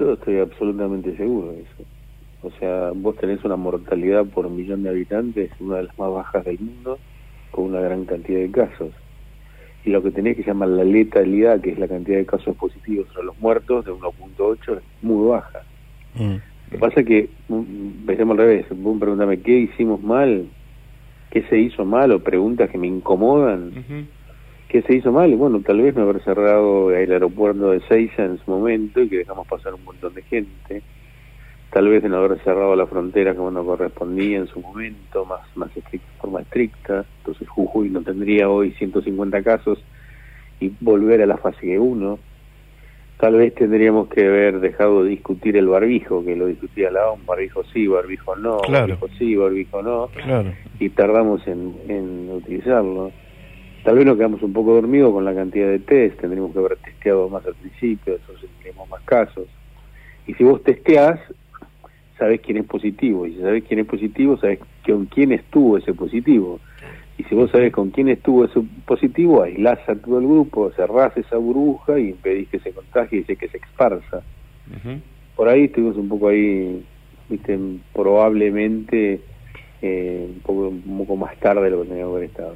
Speaker 13: Yo estoy absolutamente seguro de eso. O sea, vos tenés una mortalidad por millón de habitantes, una de las más bajas del mundo, con una gran cantidad de casos. Y lo que tenés que llamar la letalidad, que es la cantidad de casos positivos sobre los muertos, de 1.8, es muy baja. Lo que pasa es que, mm, pensemos al revés, vos pregúntame qué hicimos mal, qué se hizo mal, o preguntas que me incomodan, qué se hizo mal, y bueno, tal vez no haber cerrado el aeropuerto de Seiza en su momento y que dejamos pasar un montón de gente, tal vez de no haber cerrado la frontera como no correspondía en su momento, más, más estricta, forma estricta, entonces Jujuy no tendría hoy 150 casos y volver a la fase 1. Tal vez tendríamos que haber dejado de discutir el barbijo, que lo discutía la OMS, barbijo sí, barbijo no,
Speaker 2: Claro.
Speaker 13: barbijo sí, barbijo no,
Speaker 2: Claro.
Speaker 13: y tardamos en, en utilizarlo. Tal vez nos quedamos un poco dormidos con la cantidad de test, tendríamos que haber testeado más al principio, entonces tendríamos más casos. Y si vos testeás, sabés quién es positivo, y si sabés quién es positivo, sabés con quién estuvo ese positivo. Y si vos sabés con quién estuvo ese positivo, aislás a todo el grupo, cerrás esa burbuja y impedís que se contagie y que se esparza. Por ahí estuvimos un poco ahí, viste, probablemente eh, un, poco, un poco más tarde de lo que teníamos que haber estado.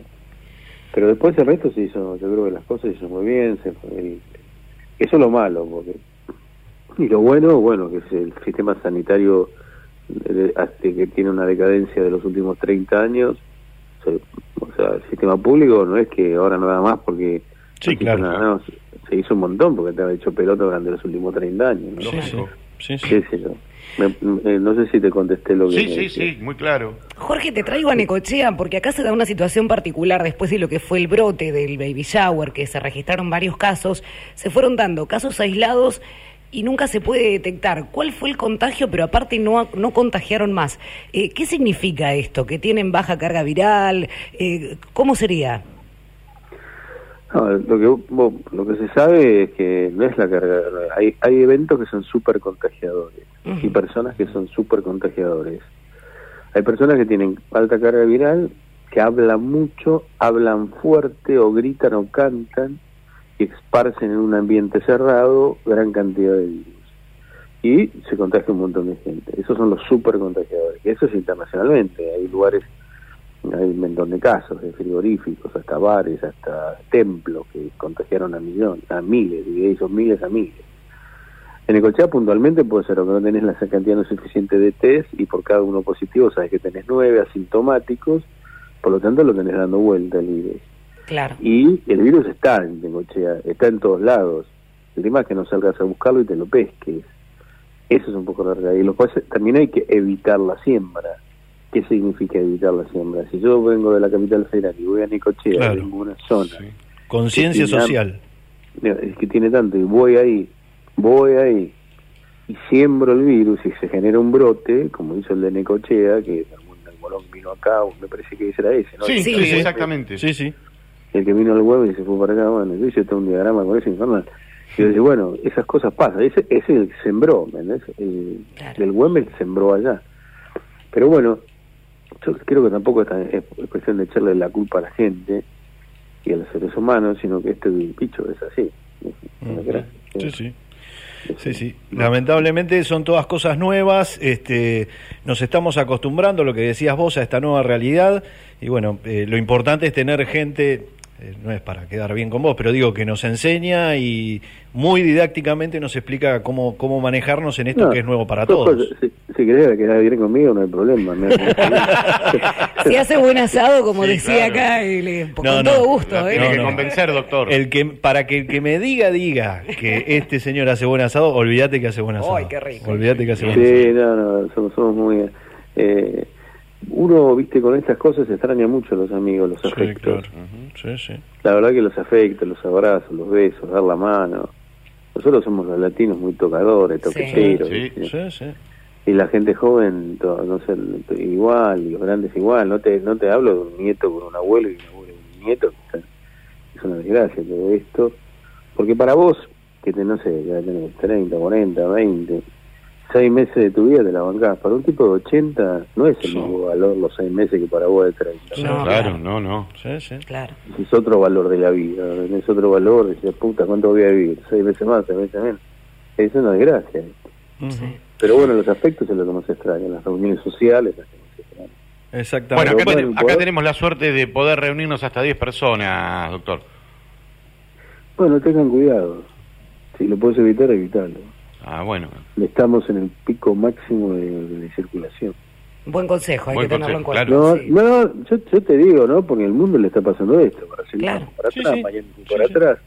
Speaker 13: Pero después el resto se hizo, yo creo que las cosas se hizo muy bien, se el- eso es lo malo, porque y lo bueno, bueno, que es el sistema sanitario que tiene una decadencia de los últimos 30 años, se- o sea, el sistema público no es que ahora nada más porque
Speaker 2: Sí,
Speaker 13: no se hizo
Speaker 2: claro.
Speaker 13: nada más, se hizo un montón porque te ha hecho pelota durante los últimos 30 años. ¿no?
Speaker 2: Sí, sí. Sí, sí.
Speaker 13: Me- me- no sé si te contesté lo que
Speaker 4: Sí,
Speaker 13: me
Speaker 4: sí, sí, muy claro.
Speaker 10: Jorge, te traigo a Necochea porque acá se da una situación particular después de lo que fue el brote del baby shower, que se registraron varios casos, se fueron dando casos aislados y nunca se puede detectar cuál fue el contagio, pero aparte no, no contagiaron más. Eh, ¿Qué significa esto? ¿Que tienen baja carga viral? Eh, ¿Cómo sería?
Speaker 13: No, lo que vos- lo que se sabe es que no es la carga, hay, hay eventos que son súper contagiadores y personas que son súper contagiadores. Hay personas que tienen alta carga viral, que hablan mucho, hablan fuerte o gritan o cantan y esparcen en un ambiente cerrado gran cantidad de virus. Y se contagia un montón de gente. Esos son los súper contagiadores. Y eso es internacionalmente. Hay lugares hay un montón de casos, de frigoríficos, hasta bares, hasta templos que contagiaron a millones, a miles, y de esos miles a miles. En Ecochea puntualmente puede ser que no tenés la cantidad no suficiente de test y por cada uno positivo sabes que tenés nueve asintomáticos, por lo tanto lo tenés dando vuelta el virus.
Speaker 10: Claro.
Speaker 13: Y el virus está en Necochea, está en todos lados. El tema es que no salgas a buscarlo y te lo pesques. Eso es un poco la realidad. Y lo cual también hay que evitar la siembra. ¿Qué significa evitar la siembra? Si yo vengo de la capital federal y voy a Nicochea,
Speaker 2: Claro.
Speaker 13: vengo a una zona...
Speaker 2: Conciencia social.
Speaker 13: Es que tiene tanto, y voy ahí, voy ahí, y siembro el virus y se genera un brote, como hizo el de Necochea, que algún albolón vino acá, o me parece que ese era ese, ¿no?
Speaker 4: Sí, sí,
Speaker 13: que-
Speaker 4: exactamente.
Speaker 2: Sí, sí.
Speaker 13: El que vino al huevo y se fue para acá, bueno, yo hice todo un diagrama con eso infernal. Y yo decía, bueno, esas cosas pasan, ese, ese es el que sembró, ¿me entendés? El, el Güemes sembró allá. Pero bueno, yo creo que tampoco es, tan- es- es cuestión de echarle la culpa a la gente y a los seres humanos, sino que este bicho es así. ¿no crees?
Speaker 2: Sí, sí. Sí, sí. Lamentablemente son todas cosas nuevas. Este, nos estamos acostumbrando, lo que decías vos, a esta nueva realidad. Y bueno, eh, lo importante es tener gente, eh, no es para quedar bien con vos, pero digo que nos enseña y muy didácticamente nos explica cómo, cómo manejarnos en esto
Speaker 13: No,
Speaker 2: que es nuevo para todos.
Speaker 13: pues, Si, si querés quedar bien conmigo, no hay problema. me-
Speaker 10: Si hace buen asado, como
Speaker 2: Sí,
Speaker 10: decía
Speaker 2: claro.
Speaker 10: acá, y le- con
Speaker 2: No,
Speaker 10: todo
Speaker 2: no,
Speaker 10: gusto. ¿eh?
Speaker 2: tiene que No, no.
Speaker 4: convencer, doctor.
Speaker 2: El que, para que el que me diga, diga que este señor hace buen asado, olvídate que hace buen asado.
Speaker 10: Ay, qué rico.
Speaker 2: Olvídate que hace buen asado.
Speaker 13: Sí, no, no, somos, somos muy... Eh, uno, viste, con estas cosas extraña mucho a los amigos, los
Speaker 2: Sí,
Speaker 13: afectos.
Speaker 2: claro. Sí, sí.
Speaker 13: La verdad que los afectos, los abrazos, los besos, dar la mano. Nosotros somos los latinos muy tocadores, toqueteros.
Speaker 2: Sí,
Speaker 13: ¿viste?
Speaker 2: sí, sí.
Speaker 13: Y la gente joven, no sé, igual, y los grandes igual. No te no te hablo de un nieto con un abuelo y un abuelo con un nieto. está- Es una desgracia todo esto. Porque para vos, que te, no sé, ya tenés 30, 40, 20, seis meses de tu vida te la bancás. Para un tipo de 80 no es el mismo valor los seis meses que para vos de 30.
Speaker 4: No, claro, no, no.
Speaker 2: Sí, sí.
Speaker 10: Claro.
Speaker 13: Es otro valor de la vida, es otro valor, decir, puta, ¿cuánto voy a vivir? Seis veces más, seis veces menos. Es una desgracia. Pero bueno, los aspectos es lo que más extraña, las reuniones sociales. las que más extrañan.
Speaker 2: Exactamente.
Speaker 4: Bueno, acá,
Speaker 13: Pero
Speaker 4: ten-
Speaker 13: bueno,
Speaker 4: acá
Speaker 13: poder-
Speaker 4: tenemos la suerte de poder reunirnos hasta 10 personas, doctor.
Speaker 13: Bueno, tengan cuidado. Si lo puedes evitar, evitalo.
Speaker 4: Ah, bueno.
Speaker 13: Estamos en el pico máximo de, de circulación.
Speaker 10: Buen consejo, hay
Speaker 4: Buen
Speaker 10: que tenerlo en cuenta.
Speaker 13: No,
Speaker 10: sí.
Speaker 13: no, yo, yo te digo, ¿no? Porque el mundo le está pasando esto. Para hacer
Speaker 10: Claro.
Speaker 13: para
Speaker 10: Sí,
Speaker 13: atrás,
Speaker 10: sí.
Speaker 13: Miami fue para atrás.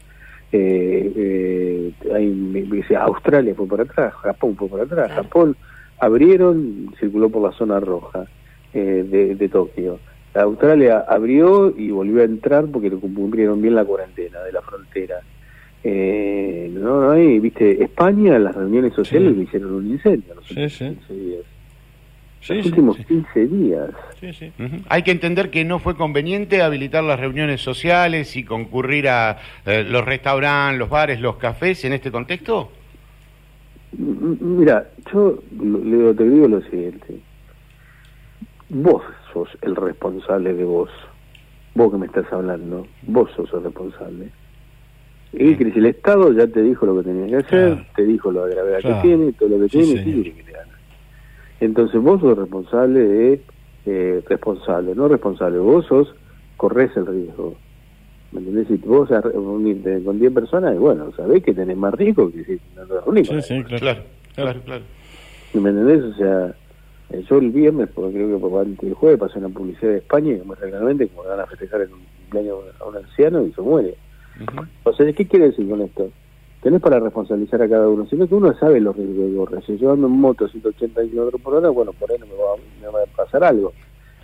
Speaker 13: Eh, eh, hay, Australia fue para atrás, Japón fue para atrás. Japón abrieron, circuló por la zona roja eh, de, de Tokio. Australia abrió y volvió a entrar porque lo cumplieron bien la cuarentena de la frontera. Eh, no, no hay, viste, España, las reuniones sociales le hicieron un incendio los últimos 15 días. los últimos 15 días.
Speaker 4: Hay que entender que no fue conveniente habilitar las reuniones sociales y concurrir a eh, los restaurantes, los bares, los cafés en este contexto.
Speaker 13: Mira, yo lo- le digo- te digo lo siguiente. Vos sos el responsable de vos. Vos que me estás hablando, vos sos el responsable. Y que si el Estado ya te dijo lo que tenías que hacer,
Speaker 2: Claro.
Speaker 13: te dijo la gravedad
Speaker 2: Claro.
Speaker 13: que tiene, todo lo que
Speaker 2: Sí,
Speaker 13: tiene. ¿qué quiere que te? Entonces vos sos responsable de eh, responsable, no responsable. Vos sos, corres el riesgo. ¿Me entendés? Si vos reunirte con 10 personas, bueno, sabés que tenés más riesgo que si no te reunís.
Speaker 2: Sí, sí, claro.
Speaker 4: Claro, claro.
Speaker 13: ¿Me entendés? O sea, eh, yo el viernes, porque creo que por del jueves, pasé una publicidad de España y muestra claramente como van a festejar el cumpleaños a un anciano y se muere. O sea, ¿qué quiere decir con esto? Tenés para responsabilizar a cada uno, sino que uno sabe los riesgos que corre. Si yo ando en moto a 180 kilómetros por hora, bueno, por ahí no me, va, me va a pasar algo.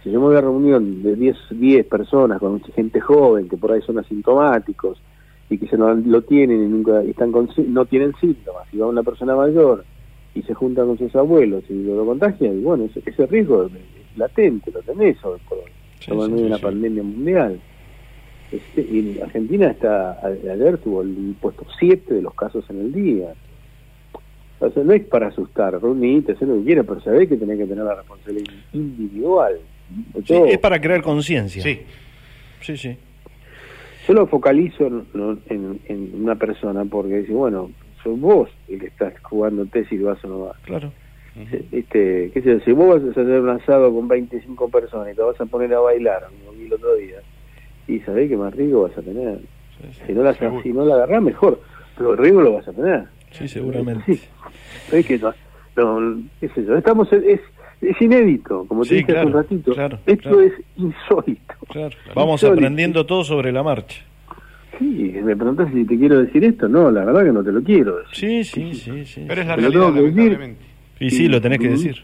Speaker 13: Si yo me voy a reunión de 10, 10 personas con gente joven que por ahí son asintomáticos y que se lo, lo tienen y nunca y están con, sí- no tienen síntomas, y va una persona mayor y se junta con sus abuelos y lo, lo contagia, y bueno, ese, ese riesgo es latente, lo tenés hoy por hoy. De una pandemia mundial. Este, en Argentina está, ayer tuvo el puesto 7 de los casos en el día. O sea, no es para asustar, reunite, hacer lo que quieras, pero sabés que tenés que tener la responsabilidad individual.
Speaker 2: Sí, es para crear conciencia.
Speaker 4: Sí.
Speaker 2: Sí, sí.
Speaker 13: yo lo focalizo en, en- en una persona porque dice, bueno, sos vos el que estás jugándote si vas o no vas.
Speaker 2: Claro.
Speaker 13: Este, qué sé yo, si vos vas a hacer un asado con 25 personas y te vas a poner a bailar, como vi el otro día, y sabés que más riesgo vas a tener. si, no la,
Speaker 2: seguro.
Speaker 13: si no la agarrás, mejor, pero el riesgo lo vas a tener.
Speaker 2: Sí, seguramente.
Speaker 13: Sí. Es que no, sé yo, estamos, es, es inédito, como te
Speaker 2: Sí,
Speaker 13: dije hace un ratito.
Speaker 2: claro,
Speaker 13: Esto
Speaker 2: claro.
Speaker 13: es insólito.
Speaker 2: Claro. Vamos
Speaker 13: Insólito.
Speaker 2: aprendiendo todo sobre la marcha.
Speaker 13: Sí, me preguntás si te quiero decir esto, no, la verdad que no te lo quiero decir.
Speaker 2: Sí, sí, sí, sí.
Speaker 4: Pero es la realidad,
Speaker 13: tengo que decir.
Speaker 2: Y sí, lo tenés que decir.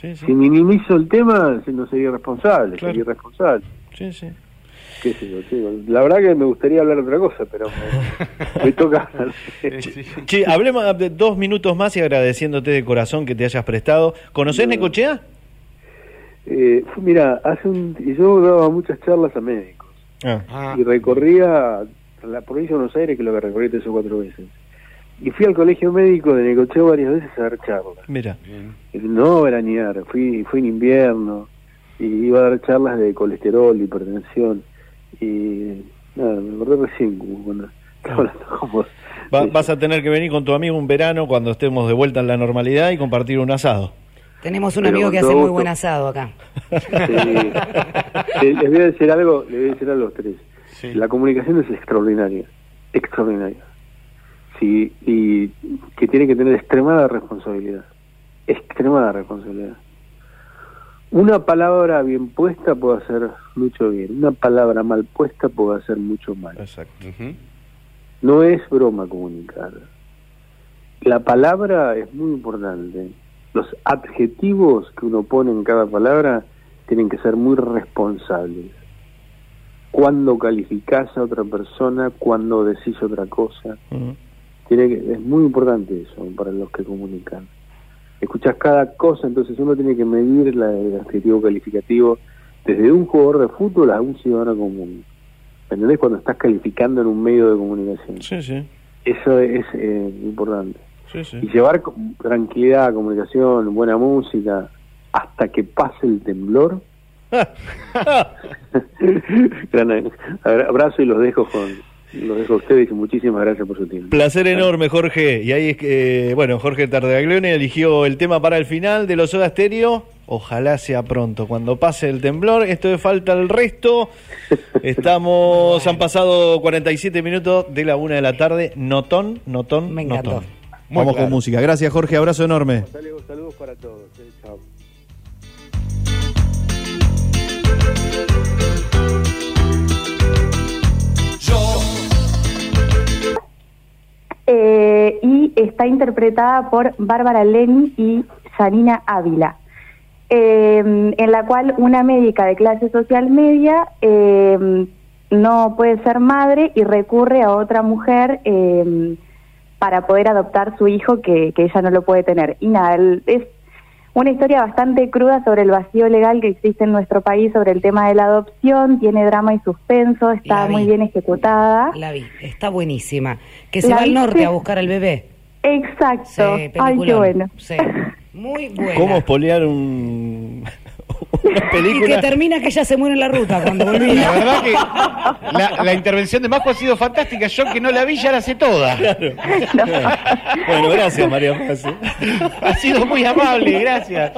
Speaker 2: Sí, sí.
Speaker 13: Si minimizo el tema, no sería responsable,
Speaker 2: Claro.
Speaker 13: sería irresponsable.
Speaker 2: Sí, sí.
Speaker 13: Qué sé yo, chico. La verdad que me gustaría hablar otra cosa, pero me, me toca.
Speaker 2: Che, hablemos de dos minutos más y agradeciéndote de corazón que te hayas prestado. ¿Conocés Necochea?
Speaker 13: Eh, mira, hace un, y yo daba muchas charlas a médicos
Speaker 2: Ah.
Speaker 13: y recorría la provincia de Buenos Aires, que lo que recorrí tres o cuatro veces. Y fui al colegio médico de Necochea varias veces a dar charlas.
Speaker 2: Mira.
Speaker 13: No veranear, fui, fui en invierno y iba a dar charlas de colesterol, hipertensión. Y nada, me acordé recién como cuando estaba hablando con vos.
Speaker 2: Va- vas a tener que venir con tu amigo un verano cuando estemos de vuelta en la normalidad y compartir un asado.
Speaker 10: Tenemos un
Speaker 13: Pero
Speaker 10: amigo que hace muy buen asado acá.
Speaker 13: Sí. Les voy a decir algo, les voy a decir a los tres. La comunicación es extraordinaria, extraordinaria. Sí, y que tiene que tener extremada responsabilidad, extremada responsabilidad. Una palabra bien puesta puede hacer mucho bien, una palabra mal puesta puede hacer mucho mal.
Speaker 2: Exacto.
Speaker 13: No es broma comunicar. La palabra es muy importante. Los adjetivos que uno pone en cada palabra tienen que ser muy responsables. Cuando calificás a otra persona, cuando decís otra cosa. Tiene que, es muy importante eso para los que comunican. Escuchás cada cosa, entonces uno tiene que medir la- el adjetivo calificativo desde un jugador de fútbol a un ciudadano común. ¿Entendés? Cuando estás calificando en un medio de comunicación.
Speaker 2: Sí, sí.
Speaker 13: Eso es eh, importante.
Speaker 2: Sí, sí.
Speaker 13: Y llevar tranquilidad, comunicación, buena música, hasta que pase el temblor. Gran abrazo y los dejo con los dejo a ustedes y muchísimas gracias por su tiempo.
Speaker 2: Placer enorme, Jorge. Y ahí es que, eh, bueno, Jorge Tardaglione eligió el tema para el final de los Soda Stereo. Ojalá sea pronto, cuando pase el temblor. Esto de falta el resto. Estamos, han pasado 47 minutos de la una de la tarde. Notón, notón,
Speaker 10: Me encantó.
Speaker 2: notón.
Speaker 13: Muy
Speaker 2: Vamos
Speaker 13: claro.
Speaker 2: con música. Gracias, Jorge. Abrazo enorme.
Speaker 13: Saludos, saludos para todos. eh, chao.
Speaker 14: Eh, y está interpretada por Bárbara Leni y Janina Ávila, eh, en la cual una médica de clase social media eh, no puede ser madre y recurre a otra mujer eh, para poder adoptar su hijo que, ella no lo puede tener. Y nada, es una historia bastante cruda sobre el vacío legal que existe en nuestro país sobre el tema de la adopción, tiene drama y suspenso, está
Speaker 10: vi.
Speaker 14: muy bien ejecutada.
Speaker 10: La vi, está buenísima. Que se
Speaker 14: ¿La
Speaker 10: va al norte a buscar al bebé.
Speaker 14: Exacto.
Speaker 10: Sí,
Speaker 14: Ay, qué bueno.
Speaker 10: Sí. Muy buena.
Speaker 2: ¿Cómo espolear un, una
Speaker 10: Y que termina que ella se muere en la ruta cuando volvía.
Speaker 4: La verdad que la, la intervención de Majo ha sido fantástica. Yo que no la vi ya la sé toda.
Speaker 2: Bueno, gracias, María Paz.
Speaker 4: Ha sido muy amable, gracias.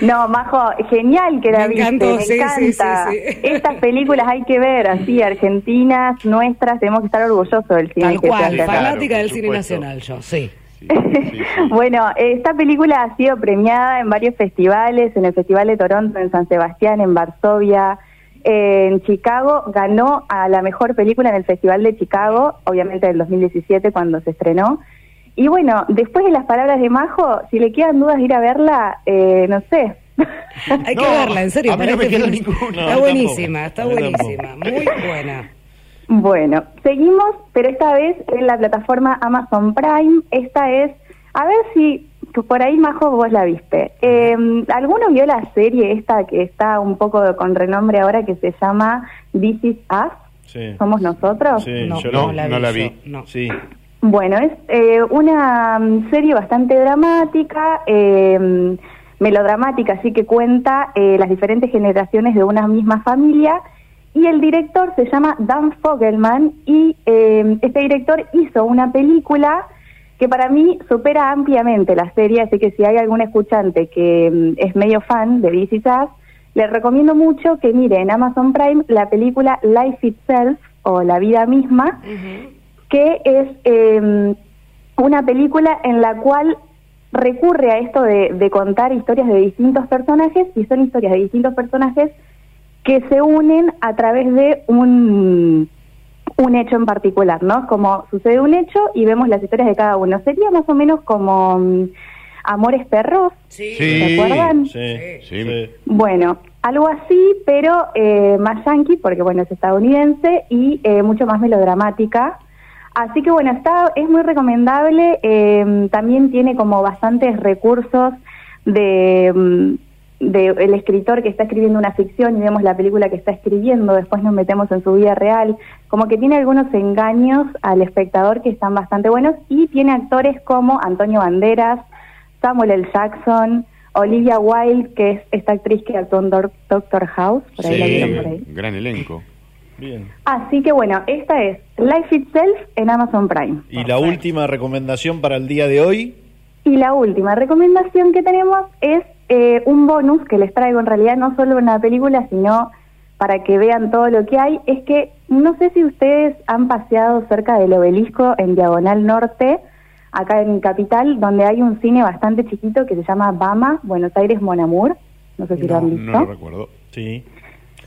Speaker 14: No, Majo, genial que la
Speaker 10: Me
Speaker 14: viste,
Speaker 10: encantó,
Speaker 14: me
Speaker 10: sí,
Speaker 14: encanta.
Speaker 10: sí, sí.
Speaker 14: Estas películas hay que ver, así, argentinas, nuestras, tenemos que estar orgullosos del cine
Speaker 10: Tal
Speaker 14: que
Speaker 10: cual,
Speaker 14: se hace acá.
Speaker 10: fanática del cine
Speaker 4: supuesto.
Speaker 10: nacional yo, sí.
Speaker 14: Bueno, esta película ha sido premiada en varios festivales, en el Festival de Toronto, en San Sebastián, en Varsovia, en Chicago, ganó a la mejor película en el Festival de Chicago, obviamente del 2017 cuando se estrenó. Y bueno, después de las palabras de Majo, si le quedan dudas de ir a verla, eh, no sé.
Speaker 10: Hay que
Speaker 4: No,
Speaker 10: verla, en serio.
Speaker 4: a mí
Speaker 10: para
Speaker 4: no me
Speaker 10: este
Speaker 4: ninguna.
Speaker 10: Está buenísima, está buenísima. Muy buena.
Speaker 14: Bueno, seguimos, pero esta vez en la plataforma Amazon Prime. Esta es, a ver si por ahí, Majo, vos la viste. Eh, ¿Alguno vio la serie esta que está un poco con renombre ahora que se llama This Is Us?
Speaker 2: Sí.
Speaker 14: ¿Somos nosotros?
Speaker 2: Sí,
Speaker 10: No,
Speaker 2: yo
Speaker 4: no,
Speaker 2: la,
Speaker 4: no la vi.
Speaker 10: no.
Speaker 2: Sí.
Speaker 14: Bueno, es eh, una mm, serie bastante dramática, eh, melodramática, así que cuenta eh, las diferentes generaciones de una misma familia. Y el director se llama Dan Fogelman y eh, este director hizo una película que para mí supera ampliamente la serie, así que si hay algún escuchante que mm, es medio fan de Is Us, les recomiendo mucho que mire en Amazon Prime la película Life Itself o La vida misma, que es eh, una película en la cual recurre a esto de, de contar historias de distintos personajes y son historias de distintos personajes que se unen a través de un, un hecho en particular, ¿no? Como sucede un hecho y vemos las historias de cada uno. Sería más o menos como mm, Amores Perros.
Speaker 4: Sí,
Speaker 14: ¿Se acuerdan?
Speaker 2: Sí,
Speaker 4: sí.
Speaker 14: Bueno, algo así, pero eh, más yankee, porque bueno, es estadounidense y eh, mucho más melodramática. Así que bueno, está, es muy recomendable. eh, también tiene como bastantes recursos de, mm, de el escritor que está escribiendo una ficción y vemos la película que está escribiendo, después nos metemos en su vida real. Como que tiene algunos engaños al espectador que están bastante buenos y tiene actores como Antonio Banderas, Samuel L. Jackson, Olivia Wilde, que es esta actriz que actuó en Doc- Doctor House, por ahí la vieron por ahí.
Speaker 4: gran elenco.
Speaker 2: Bien.
Speaker 14: Así que bueno, esta es Life Itself en Amazon Prime.
Speaker 2: Y la última recomendación para el día de hoy.
Speaker 14: Y la última recomendación que tenemos es eh, un bonus que les traigo en realidad no solo una película, sino para que vean todo lo que hay. Es que no sé si ustedes han paseado cerca del obelisco en Diagonal Norte, acá en Capital, donde hay un cine bastante chiquito que se llama Bama, Buenos Aires Monamur. No sé si lo han visto.
Speaker 4: No lo recuerdo.
Speaker 2: Sí.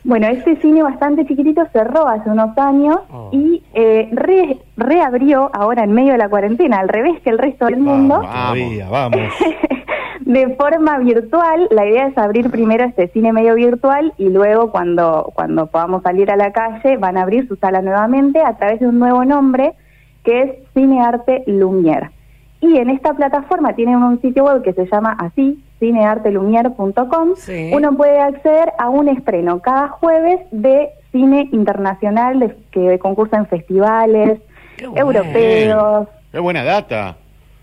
Speaker 14: Bueno, este cine bastante chiquitito cerró hace unos años y eh, re- reabrió ahora en medio de la cuarentena, al revés que el resto del mundo,
Speaker 2: Todavía, vamos.
Speaker 14: de forma virtual. La idea es abrir primero este cine medio virtual y luego cuando, cuando podamos salir a la calle van a abrir su sala nuevamente a través de un nuevo nombre que es Cine Arte Lumière. Y en esta plataforma tienen un sitio web que se llama así, cineartelumière.com. Uno puede acceder a un estreno cada jueves de cine internacional de, que concursa en festivales europeos.
Speaker 4: Qué buena data.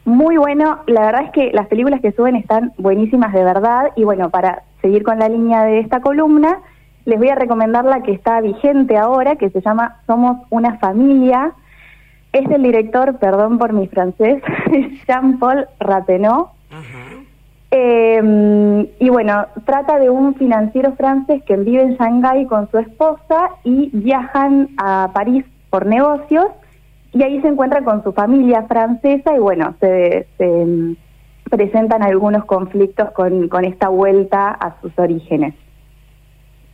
Speaker 14: Muy bueno, la verdad es que las películas que suben están buenísimas de verdad y bueno, para seguir con la línea de esta columna, les voy a recomendar la que está vigente ahora, que se llama Somos una familia. Es del director, perdón por mi francés, Jean-Paul Ratenot. Eh, y bueno, trata de un financiero francés que vive en Shanghái con su esposa y viajan a París por negocios y ahí se encuentra con su familia francesa y bueno, se, mm, presentan algunos conflictos con, con esta vuelta a sus orígenes.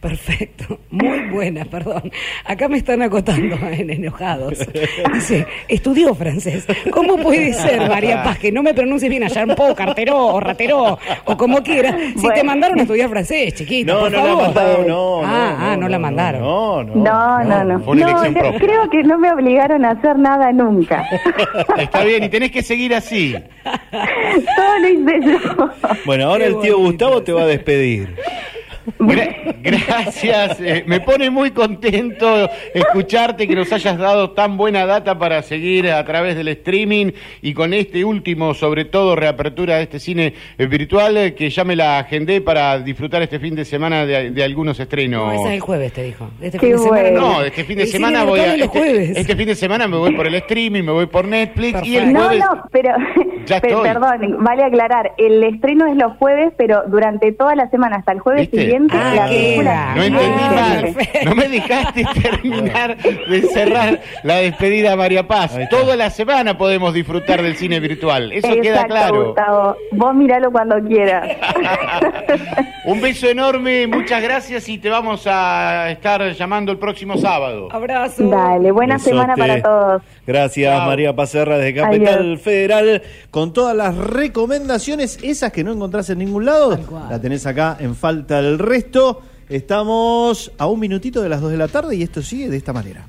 Speaker 3: Perfecto, muy buena, perdón. Acá me están acotando en enojados. Dice, estudió francés. ¿Cómo puede ser, María Paz, que no me pronuncies bien a Jean Paul, Carteró o Rateró o como quiera? Si te mandaron a estudiar francés, chiquita,
Speaker 2: No,
Speaker 3: por
Speaker 2: no la mandaron, no,
Speaker 3: Ah, ah, no, la mandaron.
Speaker 2: No, no.
Speaker 14: No, no, no.
Speaker 4: fue una
Speaker 14: No,
Speaker 4: elección
Speaker 14: no,
Speaker 4: propia.
Speaker 14: creo que no me obligaron a hacer nada nunca.
Speaker 4: Está bien, y tenés que seguir así.
Speaker 14: Todo lo hice yo.
Speaker 2: Bueno, ahora el tío Gustavo te va a despedir.
Speaker 4: Gra- gracias, eh, me pone muy contento escucharte que nos hayas dado tan buena data para seguir a través del streaming y con este último, sobre todo, reapertura de este cine eh, virtual eh, que ya me la agendé para disfrutar este fin de semana de, de algunos estrenos.
Speaker 3: No, esa es el jueves, te dijo. Este
Speaker 14: Qué
Speaker 3: fin de semana.
Speaker 4: No, este fin de
Speaker 3: El
Speaker 4: semana voy a. Este,
Speaker 3: jueves.
Speaker 4: este fin de semana me voy por el streaming, me voy por Netflix y el
Speaker 14: No,
Speaker 4: jueves.
Speaker 14: no, pero,
Speaker 4: Ya estoy.
Speaker 14: perdón, vale aclarar, el estreno es los jueves, pero durante toda la semana hasta el jueves
Speaker 4: ¿Viste?
Speaker 14: siguiente
Speaker 3: Ah,
Speaker 14: la
Speaker 3: queda.
Speaker 14: película
Speaker 4: No entendí
Speaker 14: sigue.
Speaker 4: mal. No me dejaste terminar de cerrar la despedida a María Paz. Toda la semana podemos disfrutar del cine virtual. Eso queda claro.
Speaker 14: Gustavo. Vos miralo cuando quieras.
Speaker 4: Un beso enorme, muchas gracias y te vamos a estar llamando el próximo sábado.
Speaker 3: Abrazo.
Speaker 14: Dale, buena
Speaker 2: Besote.
Speaker 14: semana para todos.
Speaker 2: Gracias,
Speaker 4: Chao.
Speaker 2: María Pacerra desde Capital
Speaker 14: Adiós.
Speaker 2: Federal, con todas las recomendaciones, esas que no encontrás en ningún lado, la tenés acá en Falta el Resto. Estamos a un minutito de las 2 de la tarde y esto sigue de esta manera.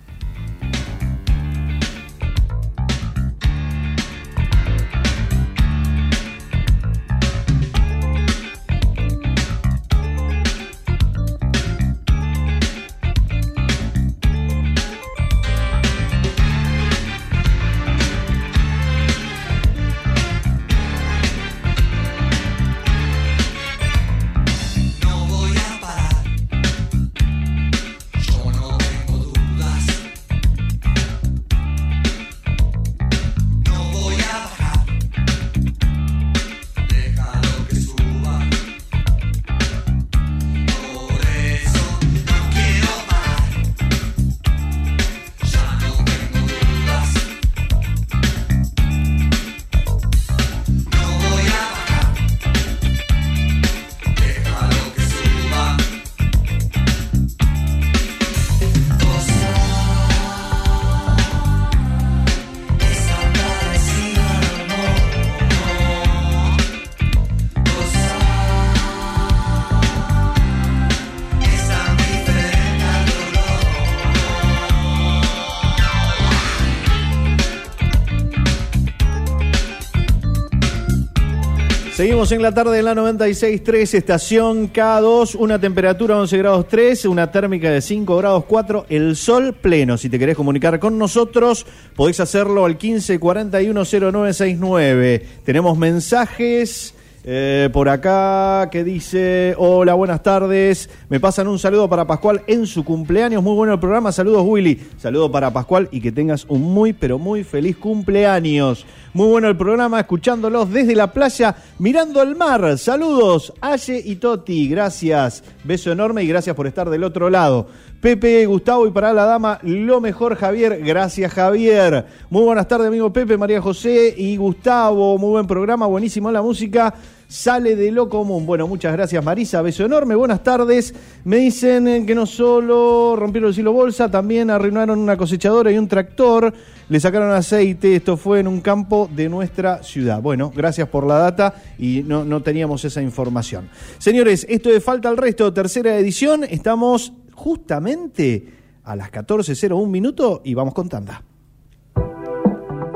Speaker 2: En la tarde de la 96.3, estación K2, una temperatura 11 grados 3, una térmica de 5 grados 4, el sol pleno. Si te querés comunicar con nosotros, podés hacerlo al 15410969. Tenemos mensajes. Eh, por acá que dice, hola, buenas tardes, me pasan un saludo para Pascual en su cumpleaños, muy bueno el programa, saludos Willy, saludo para Pascual y que tengas un muy, pero muy feliz cumpleaños. Muy bueno el programa, escuchándolos desde la playa, mirando el mar. Saludos, Aye y Toti, gracias. Beso enorme y gracias por estar del otro lado. Pepe, Gustavo y para la dama, lo mejor Javier. Gracias Javier. Muy buenas tardes amigo Pepe, María José y Gustavo. Muy buen programa, buenísimo la música. Sale de lo común. Bueno, muchas gracias Marisa, beso enorme, buenas tardes. Me dicen que no solo rompieron el silo bolsa, también arruinaron una cosechadora y un tractor. Le sacaron aceite, esto fue en un campo de nuestra ciudad. Bueno, gracias por la data y no teníamos esa información. Señores, esto de Falta al Resto, tercera edición, estamos justamente a las 14.01 minuto y vamos con tanda.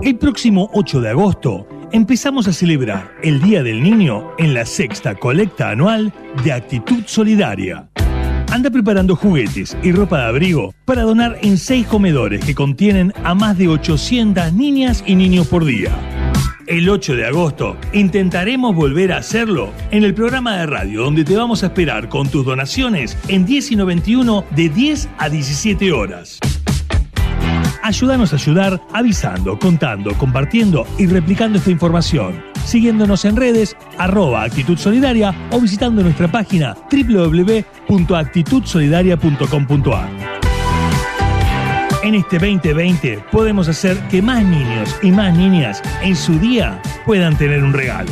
Speaker 15: El próximo 8 de agosto empezamos a celebrar el Día del Niño en la sexta colecta anual de Actitud Solidaria. Anda preparando juguetes y ropa de abrigo para donar en seis comedores que contienen a más de 800 niñas y niños por día. El 8 de agosto intentaremos volver a hacerlo en el programa de radio donde te vamos a esperar con tus donaciones en 10 y 91 de 10 a 17 horas. Ayúdanos a ayudar avisando, contando, compartiendo y replicando esta información. Siguiéndonos en redes, arroba actitud solidaria o visitando nuestra página www.actitudsolidaria.com.ar. En este 2020 podemos hacer que más niños y más niñas en su día puedan tener un regalo.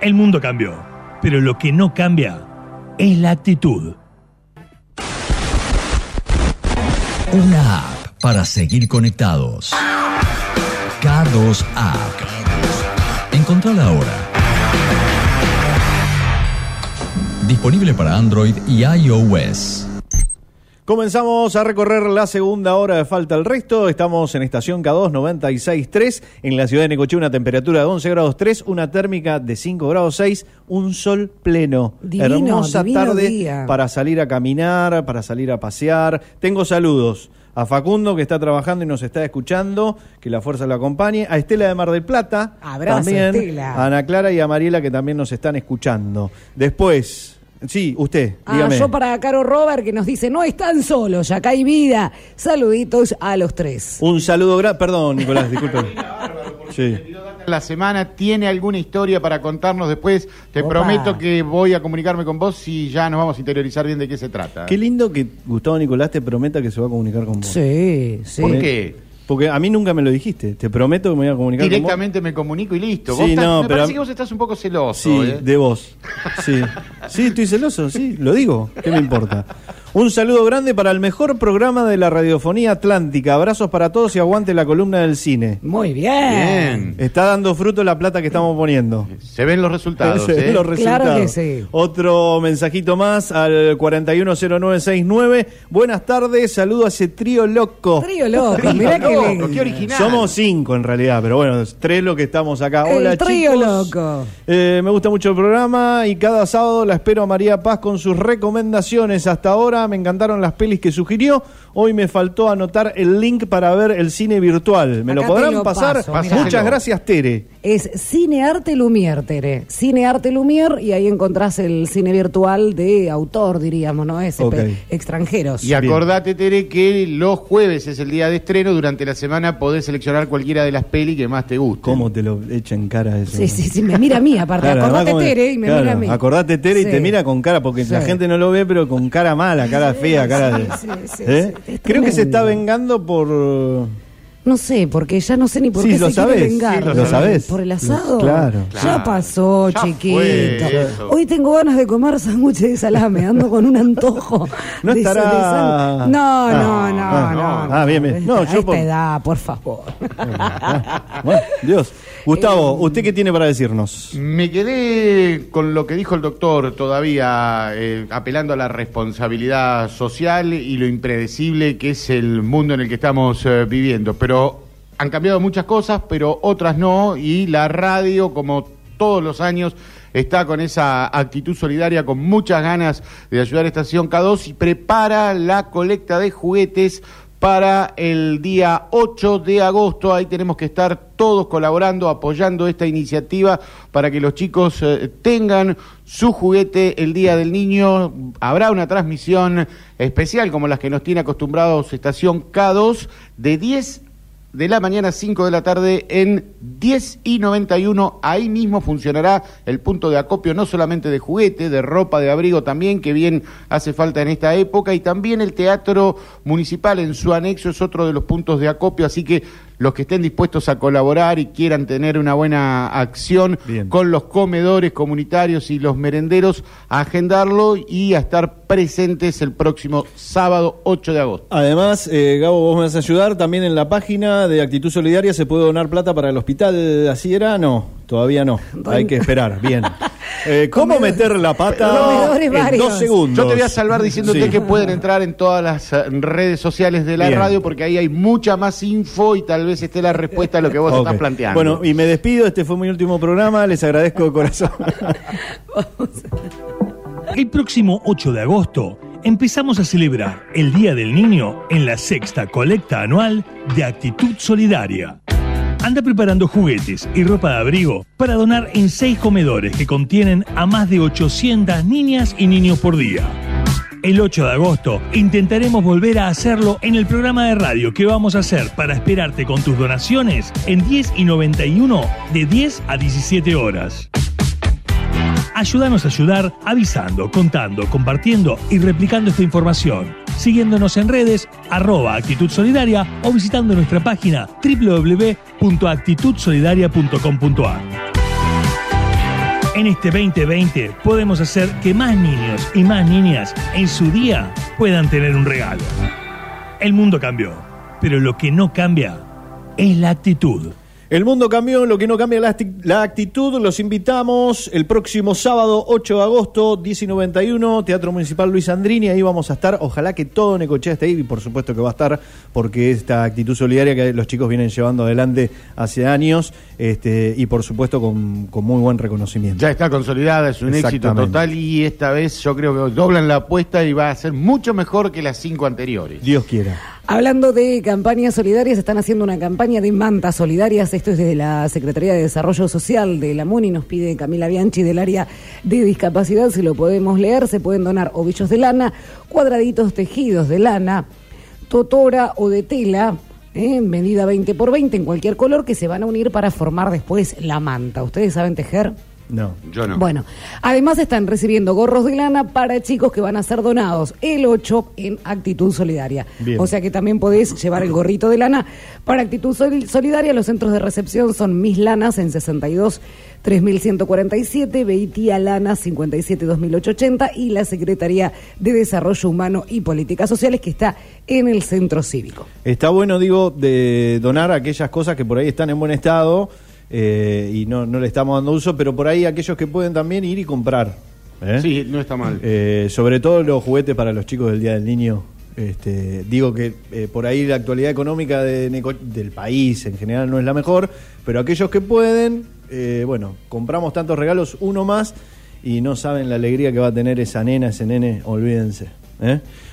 Speaker 15: El mundo cambió, pero lo que no cambia es la actitud.
Speaker 1: Una app para seguir conectados. K2 App. Encontrala ahora. Disponible para Android y iOS.
Speaker 2: Comenzamos a recorrer la segunda hora de Falta el Resto. Estamos en estación K2 96.3 en la ciudad de Necochea, una temperatura de 11 grados 3, una térmica de 5 grados 6, un sol pleno.
Speaker 3: Divino,
Speaker 2: Hermosa
Speaker 3: divino
Speaker 2: tarde
Speaker 3: día.
Speaker 2: para salir a caminar, para salir a pasear. Tengo saludos a Facundo que está trabajando y nos está escuchando, que la fuerza lo acompañe, a Estela de Mar del Plata,
Speaker 3: Abrazo,
Speaker 2: también,
Speaker 3: Estela.
Speaker 2: a Ana Clara y a Mariela que también nos están escuchando. Después, sí, usted,
Speaker 3: Ah,
Speaker 2: dígame.
Speaker 3: yo para Caro Robert que nos dice, no están solos, acá hay vida. Saluditos a los tres.
Speaker 2: Un saludo grande. Perdón, Nicolás, disculpe. Sí.
Speaker 4: La semana tiene alguna historia para contarnos después. Te
Speaker 3: Opa.
Speaker 4: prometo que voy a comunicarme con vos y ya nos vamos a interiorizar bien de qué se trata.
Speaker 2: Qué lindo que Gustavo Nicolás te prometa que se va a comunicar con vos.
Speaker 3: Sí, sí.
Speaker 4: ¿Por qué?
Speaker 2: Porque a mí nunca me lo dijiste. Te prometo que me voy a comunicar
Speaker 4: Directamente me comunico y listo.
Speaker 2: Sí,
Speaker 4: Vos estás-
Speaker 2: no,
Speaker 4: me
Speaker 2: pero
Speaker 4: parece que vos estás un poco celoso.
Speaker 2: con vos. Sí,
Speaker 4: ¿eh?
Speaker 2: de vos. Sí. Sí, estoy celoso, sí, lo digo. ¿Qué me importa? Un saludo grande para el mejor programa de la radiofonía atlántica. Abrazos para todos y aguante la columna del cine.
Speaker 3: Muy bien.
Speaker 4: Bien.
Speaker 2: Está dando fruto la plata que estamos poniendo.
Speaker 4: Se ven los resultados.
Speaker 2: Se ven
Speaker 4: ¿eh?
Speaker 2: los
Speaker 3: Claro que
Speaker 2: resultados.
Speaker 3: sí.
Speaker 2: Otro mensajito más al 410969. Buenas tardes, saludo a ese trío loco.
Speaker 3: Trío loco, mirá que
Speaker 4: loco,
Speaker 3: lindo.
Speaker 4: qué original.
Speaker 2: Somos cinco en realidad, pero bueno, tres lo que estamos acá.
Speaker 3: El
Speaker 2: Hola
Speaker 3: trío
Speaker 2: chicos.
Speaker 3: loco.
Speaker 2: Eh, me gusta mucho el programa y cada sábado la espero a María Paz con sus recomendaciones. Hasta ahora me encantaron las pelis que sugirió. Hoy me faltó anotar el link para ver el cine virtual. ¿Me
Speaker 3: Acá
Speaker 2: lo podrán
Speaker 3: lo
Speaker 2: pasar?
Speaker 3: paso,
Speaker 4: mirá.
Speaker 2: Muchas gracias, Tere.
Speaker 3: Es Cine Arte Lumière, Tere. Cine Arte Lumière y ahí encontrás el cine virtual de autor, diríamos, ¿no?
Speaker 2: Ok.
Speaker 3: extranjeros.
Speaker 4: Y acordate, Tere, que los jueves es el día de estreno. Durante la semana podés seleccionar cualquiera de las pelis que más te gusten.
Speaker 2: ¿Cómo te lo echa en cara eso?
Speaker 3: Sí, sí, sí, me mira a mí aparte.
Speaker 2: Claro,
Speaker 3: acordate
Speaker 2: como-
Speaker 3: Tere y me
Speaker 2: claro,
Speaker 3: mira a mí.
Speaker 2: Acordate Tere y te mira con cara, porque la gente no lo ve, pero con cara mala, cara fea, cara de.
Speaker 3: sí, sí,
Speaker 2: ¿Eh? Creo que se está vengando por.
Speaker 3: No sé, porque ya no sé ni por
Speaker 2: Sí,
Speaker 3: qué
Speaker 2: lo
Speaker 3: se
Speaker 2: sabés,
Speaker 3: quiere vengar.
Speaker 2: sí, lo sabés.
Speaker 3: ¿Por el asado?
Speaker 2: Claro.
Speaker 3: Ya pasó,
Speaker 4: Ya
Speaker 3: chiquito. Hoy tengo ganas de comer sándwiches de salame, ando con un antojo.
Speaker 2: No
Speaker 3: de
Speaker 2: estará-
Speaker 3: sal- de sal- No, no, no,
Speaker 2: Ah,
Speaker 3: no.
Speaker 2: ah, bien, bien. No,
Speaker 3: A
Speaker 2: yo
Speaker 3: esta
Speaker 2: por-
Speaker 3: edad, por favor.
Speaker 2: Bueno, Dios. Gustavo,
Speaker 3: Eh,
Speaker 2: ¿usted qué tiene para decirnos?
Speaker 4: Me quedé con lo que dijo el doctor todavía, eh, apelando a la responsabilidad social y lo impredecible que es el mundo en el que estamos eh, viviendo. Pero han cambiado muchas cosas, pero otras no, y la radio, como todos los años está con esa actitud solidaria, con muchas ganas de ayudar a Estación K2 y prepara la colecta de juguetes para el día 8 de agosto. Ahí tenemos que estar todos colaborando, apoyando esta iniciativa para que los chicos eh, tengan su juguete el Día del Niño. Habrá una transmisión especial como las que nos tiene acostumbrados Estación K2 de 10 de la mañana a 5 de la tarde en 10 y 91. Ahí mismo funcionará el punto de acopio no solamente de juguete, de ropa, de abrigo también, que bien hace falta en esta época, y también el Teatro Municipal en su anexo es otro de los puntos de acopio, así que los que estén dispuestos a colaborar y quieran tener una buena acción con los comedores comunitarios y los merenderos, a agendarlo y a estar presentes el próximo sábado 8 de agosto.
Speaker 2: Además, eh, Gabo, vos me vas a ayudar. También en la página de Actitud Solidaria se puede donar plata para el hospital. ¿Así era? No, todavía no. Hay que esperar. Bien. Eh, ¿Cómo meter la pata en
Speaker 3: varios.
Speaker 2: dos segundos?
Speaker 4: Yo te voy a salvar diciéndote
Speaker 2: Sí.
Speaker 4: que pueden entrar en todas las eh, redes sociales de la
Speaker 2: Bien.
Speaker 4: radio porque ahí hay mucha más info y tal vez esté la respuesta a lo que vos estás planteando.
Speaker 2: Bueno, y me despido. Este fue mi último programa. Les agradezco de corazón.
Speaker 15: El próximo 8 de agosto empezamos a celebrar el Día del Niño en la sexta colecta anual de Actitud Solidaria. Anda preparando juguetes y ropa de abrigo para donar en seis comedores que contienen a más de 800 niñas y niños por día. El 8 de agosto intentaremos volver a hacerlo en el programa de radio que vamos a hacer para esperarte con tus donaciones en 10 y 91 de 10 a 17 horas. Ayúdanos a ayudar avisando, contando, compartiendo y replicando esta información. Siguiéndonos en redes, arroba actitud solidaria o visitando nuestra página www.actitudsolidaria.com.ar. En este 2020 podemos hacer que más niños y más niñas en su día puedan tener un regalo. El mundo cambió, pero lo que no cambia es la actitud.
Speaker 2: El mundo cambió, lo que no cambia la, la actitud. Los invitamos el próximo sábado 8 de agosto, 10 y 91, Teatro Municipal Luis Andrini. Ahí vamos a estar. Ojalá que todo Necochea esté ahí y por supuesto que va a estar porque esta actitud solidaria que los chicos vienen llevando adelante hace años este, y por supuesto con, con muy buen reconocimiento.
Speaker 4: Ya está consolidada, es un éxito total y esta vez yo creo que doblan la apuesta y va a ser mucho mejor que las cinco anteriores.
Speaker 2: Dios quiera.
Speaker 3: Hablando de campañas solidarias, están haciendo una campaña de mantas solidarias. Esto es desde la Secretaría de Desarrollo Social de la MUNI. Nos pide Camila Bianchi del área de discapacidad. Si lo podemos leer, se pueden donar ovillos de lana, cuadraditos tejidos de lana, totora o de tela. ¿eh? medida 20 por 20 en cualquier color que se van a unir para formar después la manta. ¿Ustedes saben tejer?
Speaker 2: No.
Speaker 4: Yo no.
Speaker 3: Bueno, además están recibiendo gorros de lana para chicos que van a ser donados el 8 en Actitud Solidaria.
Speaker 2: Bien.
Speaker 3: O sea que también podés llevar el gorrito de lana para Actitud Sol- Solidaria. Los centros de recepción son Mis Lanas en 62 3147, Beitía Lana 57 2880 y la Secretaría de Desarrollo Humano y Políticas Sociales que está en el Centro Cívico.
Speaker 2: Está bueno, digo, de donar aquellas cosas que por ahí están en buen estado eh, y no, no le estamos dando uso, pero por ahí aquellos que pueden también ir y comprar. ¿eh?
Speaker 4: Sí, no está mal.
Speaker 2: Eh, sobre todo los juguetes para los chicos del Día del Niño. Este, digo que por ahí la actualidad económica de del país en general no es la mejor, pero aquellos que pueden, bueno, compramos tantos regalos, uno más, y no saben la alegría que va a tener esa nena, ese nene, olvídense.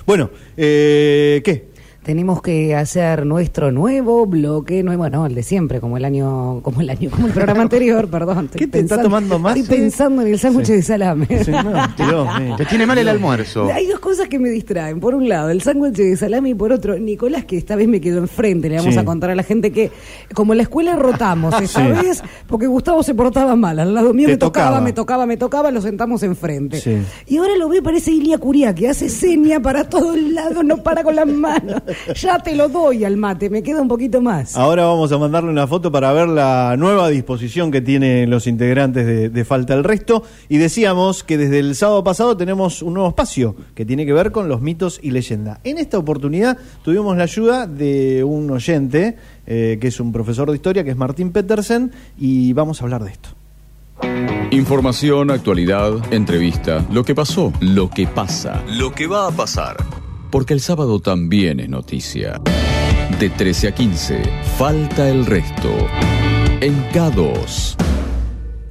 Speaker 2: Bueno, ¿qué?
Speaker 3: Tenemos que hacer nuestro nuevo bloque, nuevo, bueno, el de siempre, como el año, como el año, como el programa anterior, perdón. Estoy
Speaker 2: ¿Qué te está tomando más,
Speaker 3: Estoy pensando en el sándwich
Speaker 2: Sí.
Speaker 3: de salame.
Speaker 2: Sí, no.
Speaker 4: Te tiene mal el almuerzo.
Speaker 3: Hay dos cosas que me distraen. Por un lado, el sándwich de salami y por otro, Nicolás, que esta vez me quedó enfrente. Le vamos
Speaker 2: Sí.
Speaker 3: a contar a la gente que, como en la escuela rotamos esta
Speaker 2: Sí.
Speaker 3: vez, porque Gustavo se portaba mal. Al lado mío
Speaker 2: Te
Speaker 3: me tocaba,
Speaker 2: tocaba.
Speaker 3: me tocaba, me tocaba, lo sentamos enfrente.
Speaker 2: Sí.
Speaker 3: Y ahora lo ve, parece Ilia Curia, que hace seña para todos lados, no para con las manos. Ya te lo doy al mate, me queda un poquito más.
Speaker 2: Ahora vamos a mandarle una foto para ver la nueva disposición que tienen los integrantes de, de Falta el Resto. Y decíamos que desde el sábado pasado tenemos un nuevo espacio que tiene que ver con los mitos y leyendas. En esta oportunidad tuvimos la ayuda de un oyente, eh, que es un profesor de historia, que es Martín Petersen, y vamos a hablar de esto.
Speaker 1: Información, actualidad, entrevista, lo que pasó, lo que pasa, lo que va a pasar. Porque el sábado también es noticia. De 13 a 15, falta el resto. En K2.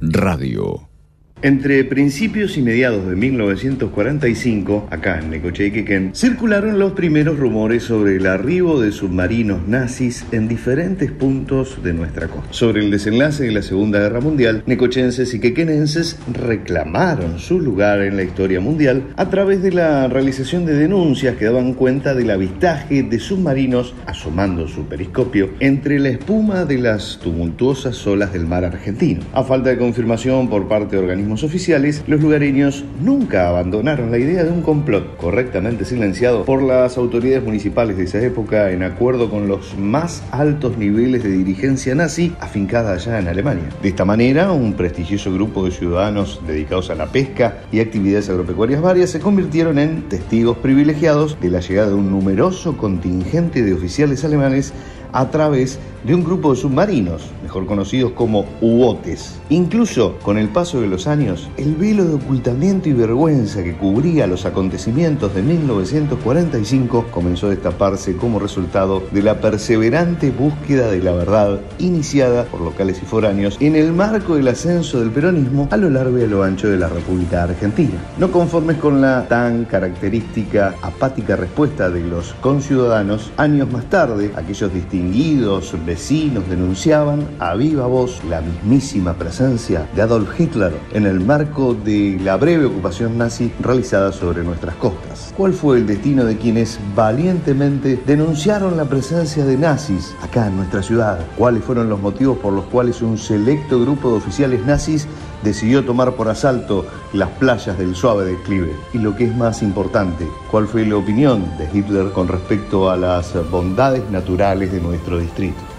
Speaker 1: Radio.
Speaker 16: Entre principios y mediados de 1945, acá en Necochea y Quequén, circularon los primeros rumores sobre el arribo de submarinos nazis en diferentes puntos de nuestra costa. Sobre el desenlace de la Segunda Guerra Mundial, necochenses y quequenenses reclamaron su lugar en la historia mundial a través de la realización de denuncias que daban cuenta del avistaje de submarinos asomando su periscopio entre la espuma de las tumultuosas olas del mar argentino. A falta de confirmación por parte de organismos oficiales, los lugareños nunca abandonaron la idea de un complot correctamente silenciado por las autoridades municipales de esa época en acuerdo con los más altos niveles de dirigencia nazi afincada allá en Alemania. De esta manera, un prestigioso grupo de ciudadanos dedicados a la pesca y actividades agropecuarias varias se convirtieron en testigos privilegiados de la llegada de un numeroso contingente de oficiales alemanes a través de un grupo de submarinos, mejor conocidos como U-botes. Incluso con el paso de los años, el velo de ocultamiento y vergüenza que cubría los acontecimientos de 1945 comenzó a destaparse como resultado de la perseverante búsqueda de la verdad iniciada por locales y foráneos en el marco del ascenso del peronismo a lo largo y a lo ancho de la República Argentina. No conformes con la tan característica apática respuesta de los conciudadanos, años más tarde, aquellos distinguidos vecinos denunciaban a viva voz la mismísima presencia de Adolf Hitler en el marco de la breve ocupación nazi realizada sobre nuestras costas. ¿Cuál fue el destino de quienes valientemente denunciaron la presencia de nazis acá en nuestra ciudad? ¿Cuáles fueron los motivos por los cuales un selecto grupo de oficiales nazis decidió tomar por asalto las playas del suave declive. Y lo que es más importante, ¿cuál fue la opinión de Hitler con respecto a las bondades naturales de nuestro distrito?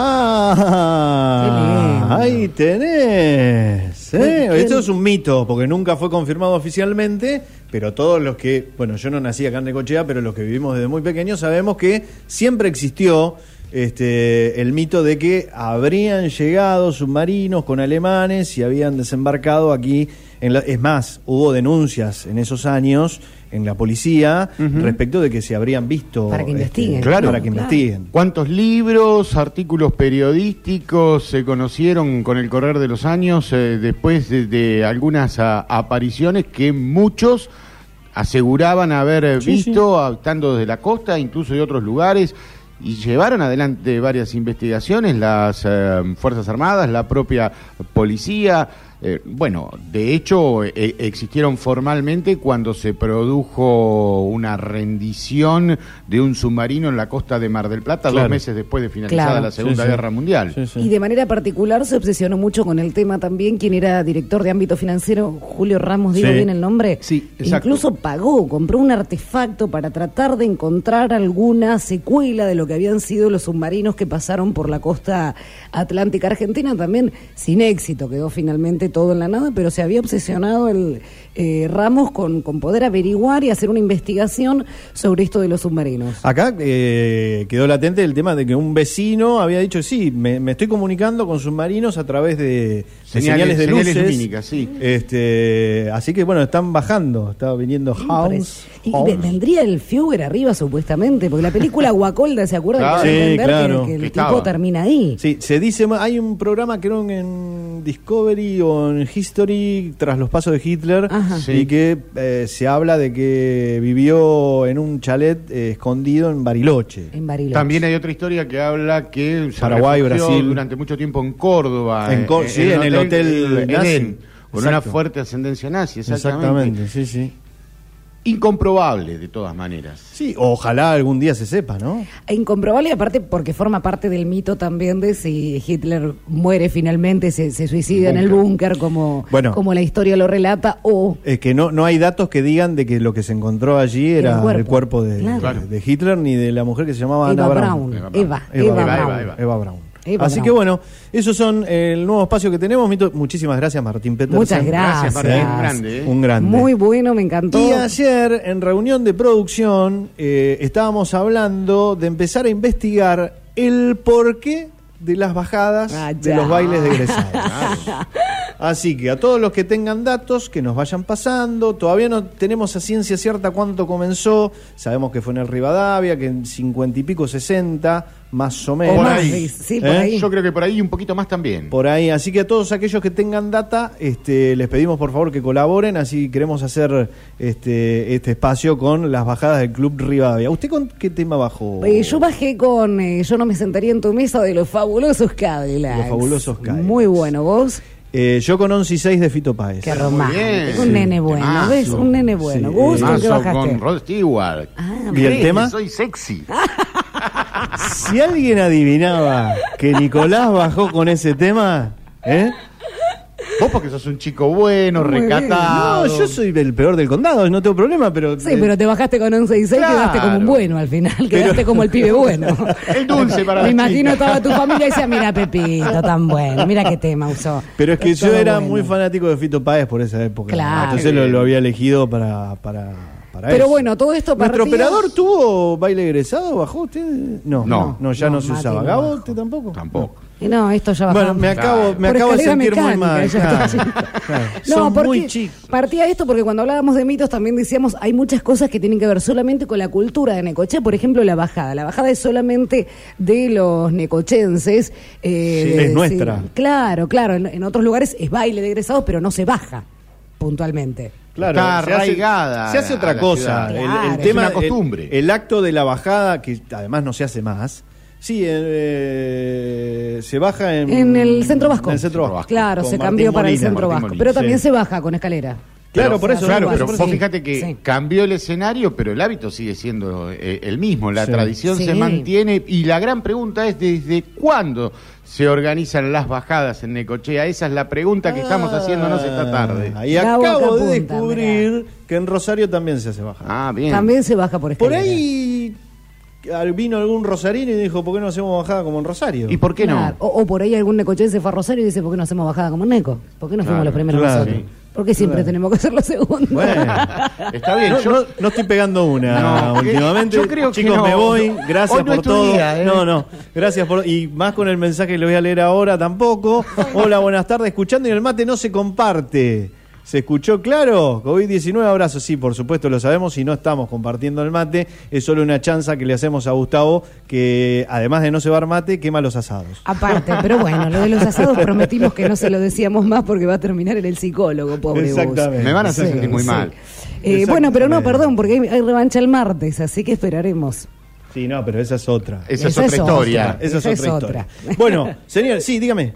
Speaker 16: Ah, ahí tenés. ¿eh? Esto es un mito, porque nunca fue confirmado oficialmente, pero todos los que, bueno, yo no nací acá en Necochea, pero los que vivimos desde muy pequeños sabemos que siempre existió este, el mito de que habrían llegado submarinos con alemanes y habían desembarcado aquí. En la, es más, hubo denuncias en esos años en la policía respecto de que se habrían visto
Speaker 3: Para que
Speaker 16: este,
Speaker 3: investiguen.
Speaker 4: Claro.
Speaker 16: para que investiguen.
Speaker 4: ¿Cuántos libros, artículos periodísticos se conocieron con el correr de los años eh, después de, de algunas ah, apariciones que muchos aseguraban haber eh,
Speaker 16: Sí,
Speaker 4: visto estando desde la costa, incluso de otros lugares? Y llevaron adelante varias investigaciones, las eh, Fuerzas Armadas, la propia policía. Eh, bueno, de hecho, e- existieron formalmente cuando se produjo una rendición de un submarino en la costa de Mar del Plata,
Speaker 16: Claro.
Speaker 4: dos meses después de finalizada
Speaker 3: Claro.
Speaker 4: la Segunda
Speaker 16: Sí, sí.
Speaker 4: Guerra Mundial.
Speaker 16: Sí, sí.
Speaker 3: Y de manera particular se obsesionó mucho con el tema también, quien era director de ámbito financiero, Julio Ramos, digo
Speaker 16: Sí.
Speaker 3: bien el nombre.
Speaker 4: Sí, exacto.
Speaker 3: Incluso pagó, compró un artefacto para tratar de encontrar alguna secuela de lo que habían sido los submarinos que pasaron por la costa atlántica argentina, también sin éxito, quedó finalmente todo en la nada, pero se había obsesionado el eh, Ramos con, con poder averiguar y hacer una investigación sobre esto de los submarinos.
Speaker 16: Acá eh, quedó latente el tema de que un vecino había dicho, sí, me, me estoy comunicando con submarinos a través de, de
Speaker 4: Señales-
Speaker 16: señales, de
Speaker 4: señales
Speaker 16: luces.
Speaker 4: lumínicas, sí.
Speaker 16: Este, así que bueno, están bajando, está viniendo House.
Speaker 3: Y
Speaker 16: House.
Speaker 3: vendría el Fugger arriba supuestamente, porque la película Guacolda, ¿se acuerdan?
Speaker 16: Claro.
Speaker 3: Que
Speaker 16: Sí, claro.
Speaker 3: que, que el
Speaker 4: Que
Speaker 3: tipo
Speaker 4: estaba.
Speaker 3: termina ahí.
Speaker 16: Sí, se dice, hay un programa creo en Discovery o en History tras los pasos de Hitler
Speaker 3: Ajá.
Speaker 4: Sí.
Speaker 16: y que eh, se habla de que vivió en un chalet eh, escondido en Bariloche.
Speaker 3: En Bariloche.
Speaker 4: También hay otra historia que habla que se
Speaker 16: Paraguay,
Speaker 4: refugió
Speaker 16: Brasil.
Speaker 4: durante mucho tiempo en Córdoba.
Speaker 16: En
Speaker 4: eh,
Speaker 16: Cor- sí, en el hotel
Speaker 4: con una fuerte ascendencia nazi, exactamente.
Speaker 16: Exactamente, sí, sí.
Speaker 4: Incomprobable, de todas maneras.
Speaker 16: Sí, ojalá algún día se sepa, ¿no?
Speaker 3: E incomprobable, aparte, porque forma parte del mito también de si Hitler muere finalmente, se, se suicida en el búnker, como,
Speaker 16: Bueno.
Speaker 3: como la historia lo relata, o
Speaker 16: Es que no, no hay datos que digan de que lo que se encontró allí era
Speaker 3: El
Speaker 16: el
Speaker 3: cuerpo.
Speaker 16: de,
Speaker 3: Claro.
Speaker 16: de Hitler ni de la mujer que se llamaba
Speaker 3: Eva
Speaker 16: Ana
Speaker 3: Braun.
Speaker 16: Braun.
Speaker 3: Eva,
Speaker 16: Eva,
Speaker 3: Eva
Speaker 16: Eva,
Speaker 3: Braun.
Speaker 16: Eva, Eva Braun.
Speaker 3: Eva
Speaker 16: Así
Speaker 3: Braun.
Speaker 16: que bueno, esos son el nuevo espacio que tenemos. Mito, muchísimas gracias, Martín Petersen.
Speaker 3: Muchas gracias.
Speaker 4: Martín, un grande, ¿eh?
Speaker 16: Un grande.
Speaker 3: muy bueno, me encantó.
Speaker 16: Y ayer, en reunión de producción, eh, estábamos hablando de empezar a investigar el porqué de las bajadas
Speaker 3: Ah,
Speaker 16: de
Speaker 3: ya.
Speaker 16: los bailes de egresados.
Speaker 2: Así que a todos los que tengan datos, que nos vayan pasando. Todavía no tenemos a ciencia cierta cuánto comenzó. Sabemos que fue en el Rivadavia, que en 50 y pico, 60, más o menos.
Speaker 4: Por
Speaker 3: más,
Speaker 4: ahí.
Speaker 3: sí, por
Speaker 2: ¿Eh?
Speaker 3: ahí.
Speaker 4: Yo creo que por ahí un poquito más también.
Speaker 2: Por ahí, así que a todos aquellos que tengan data, este, les pedimos por favor que colaboren, así queremos hacer este, este espacio con las bajadas del Club Rivadavia. ¿Usted con qué tema bajó?
Speaker 3: Eh, yo bajé con eh, Yo no me sentaría en tu mesa de los fabulosos Cadillacs.
Speaker 2: Los fabulosos Cadillacs.
Speaker 3: Muy bueno, vos.
Speaker 2: Eh, yo con 11 y 6 de Fito Páez.
Speaker 3: Qué romántico. Un nene bueno,
Speaker 4: Temazo.
Speaker 3: ¿ves? Un nene bueno.
Speaker 2: Sí,
Speaker 3: ¿Vos
Speaker 2: eh,
Speaker 3: con qué bajaste?
Speaker 4: con Rod Stewart.
Speaker 3: Ah,
Speaker 2: ¿Y el
Speaker 4: ¿Crees
Speaker 2: tema?
Speaker 4: Soy sexy.
Speaker 2: Si alguien adivinaba que Nicolás bajó con ese tema, ¿eh?
Speaker 4: Vos porque sos un chico bueno,
Speaker 3: Muy bien.
Speaker 4: recatado.
Speaker 2: No, yo soy el peor del condado, no tengo problema, pero.
Speaker 3: Sí, pero te bajaste con 11 y 6
Speaker 4: Claro.
Speaker 3: quedaste como un bueno al final, quedaste como el pibe bueno.
Speaker 4: El dulce para
Speaker 3: Me
Speaker 4: la
Speaker 3: imagino
Speaker 4: chica.
Speaker 3: toda tu familia y decía, mira Pepito, tan bueno, mira qué tema usó.
Speaker 2: Pero es que
Speaker 3: Es
Speaker 2: yo
Speaker 3: todo
Speaker 2: era
Speaker 3: bueno.
Speaker 2: muy fanático de Fito Páez por esa época.
Speaker 3: Claro.
Speaker 2: Entonces lo, lo había elegido para, para, para
Speaker 3: Pero
Speaker 2: eso.
Speaker 3: bueno, todo esto
Speaker 2: ¿Nuestro
Speaker 3: partía-
Speaker 2: operador tuvo baile egresado? ¿Bajó usted? No,
Speaker 4: No.
Speaker 2: no, ya no,
Speaker 3: No,
Speaker 2: se
Speaker 3: Mati
Speaker 2: usaba.
Speaker 3: no
Speaker 2: ¿Gabo,
Speaker 3: bajó.
Speaker 2: usted tampoco?
Speaker 4: Tampoco.
Speaker 3: Y no, esto ya
Speaker 2: Bueno,
Speaker 3: bajamos.
Speaker 2: me acabo, me acabo de sentir muy mal. claro. Claro.
Speaker 3: No,
Speaker 2: Son
Speaker 3: porque
Speaker 2: muy chicos.
Speaker 3: partía esto porque cuando hablábamos de mitos también decíamos hay muchas cosas que tienen que ver solamente con la cultura de Necochea, por ejemplo la bajada. La bajada es solamente de los necochenses. eh,
Speaker 2: Sí,
Speaker 3: de-
Speaker 2: es nuestra.
Speaker 3: Claro, claro. En, en otros lugares es baile de egresados, pero no se baja puntualmente.
Speaker 2: Claro,
Speaker 4: Está
Speaker 2: se hace-
Speaker 4: arraigada
Speaker 2: Se hace, otra cosa.
Speaker 4: ciudad.
Speaker 2: El- El,
Speaker 3: Claro. Es
Speaker 2: tema,
Speaker 4: una costumbre.
Speaker 2: El, el acto de la bajada, que además no se hace más. Sí, eh, se baja en,
Speaker 3: En el centro vasco.
Speaker 2: En el centro vasco.
Speaker 3: Claro,
Speaker 2: Con
Speaker 3: se
Speaker 2: Martín
Speaker 3: cambió para el centro
Speaker 4: Martín
Speaker 3: vasco.
Speaker 4: Molina,
Speaker 3: Pero también
Speaker 2: sí.
Speaker 3: se baja con escalera.
Speaker 2: Claro,
Speaker 4: Pero-
Speaker 2: por eso.
Speaker 4: Claro,
Speaker 2: por
Speaker 4: pero
Speaker 2: por
Speaker 4: vos
Speaker 2: eso.
Speaker 4: fíjate que
Speaker 3: Sí.
Speaker 4: cambió el escenario, pero el hábito sigue siendo eh, el mismo. La
Speaker 2: Sí.
Speaker 4: tradición
Speaker 3: Sí.
Speaker 4: se mantiene. Y la gran pregunta es: ¿desde cuándo se organizan las bajadas en Necochea? Esa es la pregunta que estamos haciéndonos esta tarde.
Speaker 2: Ah, Y
Speaker 3: Gabo
Speaker 2: acabo de
Speaker 3: apunta,
Speaker 2: descubrir que en Rosario también se hace baja.
Speaker 4: Ah, bien.
Speaker 3: También se baja por
Speaker 2: Por
Speaker 3: escalera.
Speaker 2: ahí al- vino algún rosarino y dijo, ¿por qué no hacemos bajada como en Rosario?
Speaker 4: ¿Y por qué
Speaker 3: Claro.
Speaker 4: no?
Speaker 3: O, o por ahí algún necochense fue a Rosario y dice, ¿por qué no hacemos bajada como Neco? ¿Por qué no fuimos
Speaker 4: Claro,
Speaker 3: los primeros
Speaker 2: claro.
Speaker 3: nosotros? ¿Por qué siempre
Speaker 2: Claro.
Speaker 3: tenemos que hacer lo segundo?
Speaker 2: Bueno,
Speaker 4: Está bien.
Speaker 2: no,
Speaker 4: yo-
Speaker 2: no- no estoy pegando una
Speaker 4: No,
Speaker 2: últimamente.
Speaker 4: yo creo que
Speaker 2: Chicos,
Speaker 4: no.
Speaker 2: me voy. Gracias
Speaker 4: Hoy no
Speaker 2: por
Speaker 4: es tu
Speaker 2: todo.
Speaker 4: día, ¿eh?
Speaker 2: No, no. Gracias por. Y más con el mensaje que le voy a leer ahora tampoco. Hola, buenas tardes. Escuchando y el mate no se comparte. ¿Se escuchó claro? COVID-19, abrazo. Sí, por supuesto lo sabemos y no estamos compartiendo el mate. Es solo una chanza que le hacemos a Gustavo que, además de no cebar mate, quema los asados.
Speaker 3: Aparte, pero bueno, lo de los asados prometimos que no se lo decíamos más porque va a terminar en el psicólogo, pobre Gus.
Speaker 2: Exactamente.
Speaker 4: Me van a hacer sentir muy mal.
Speaker 3: Eh, bueno, pero no, perdón, porque hay, hay revancha el martes, así que esperaremos.
Speaker 2: Sí, no, pero esa es otra.
Speaker 4: Esa es
Speaker 3: Esa
Speaker 4: otra
Speaker 3: es
Speaker 4: historia.
Speaker 3: otra.
Speaker 2: Esa es
Speaker 3: Esa
Speaker 2: otra
Speaker 3: es
Speaker 2: historia.
Speaker 3: otra.
Speaker 2: Bueno, señor, sí, dígame.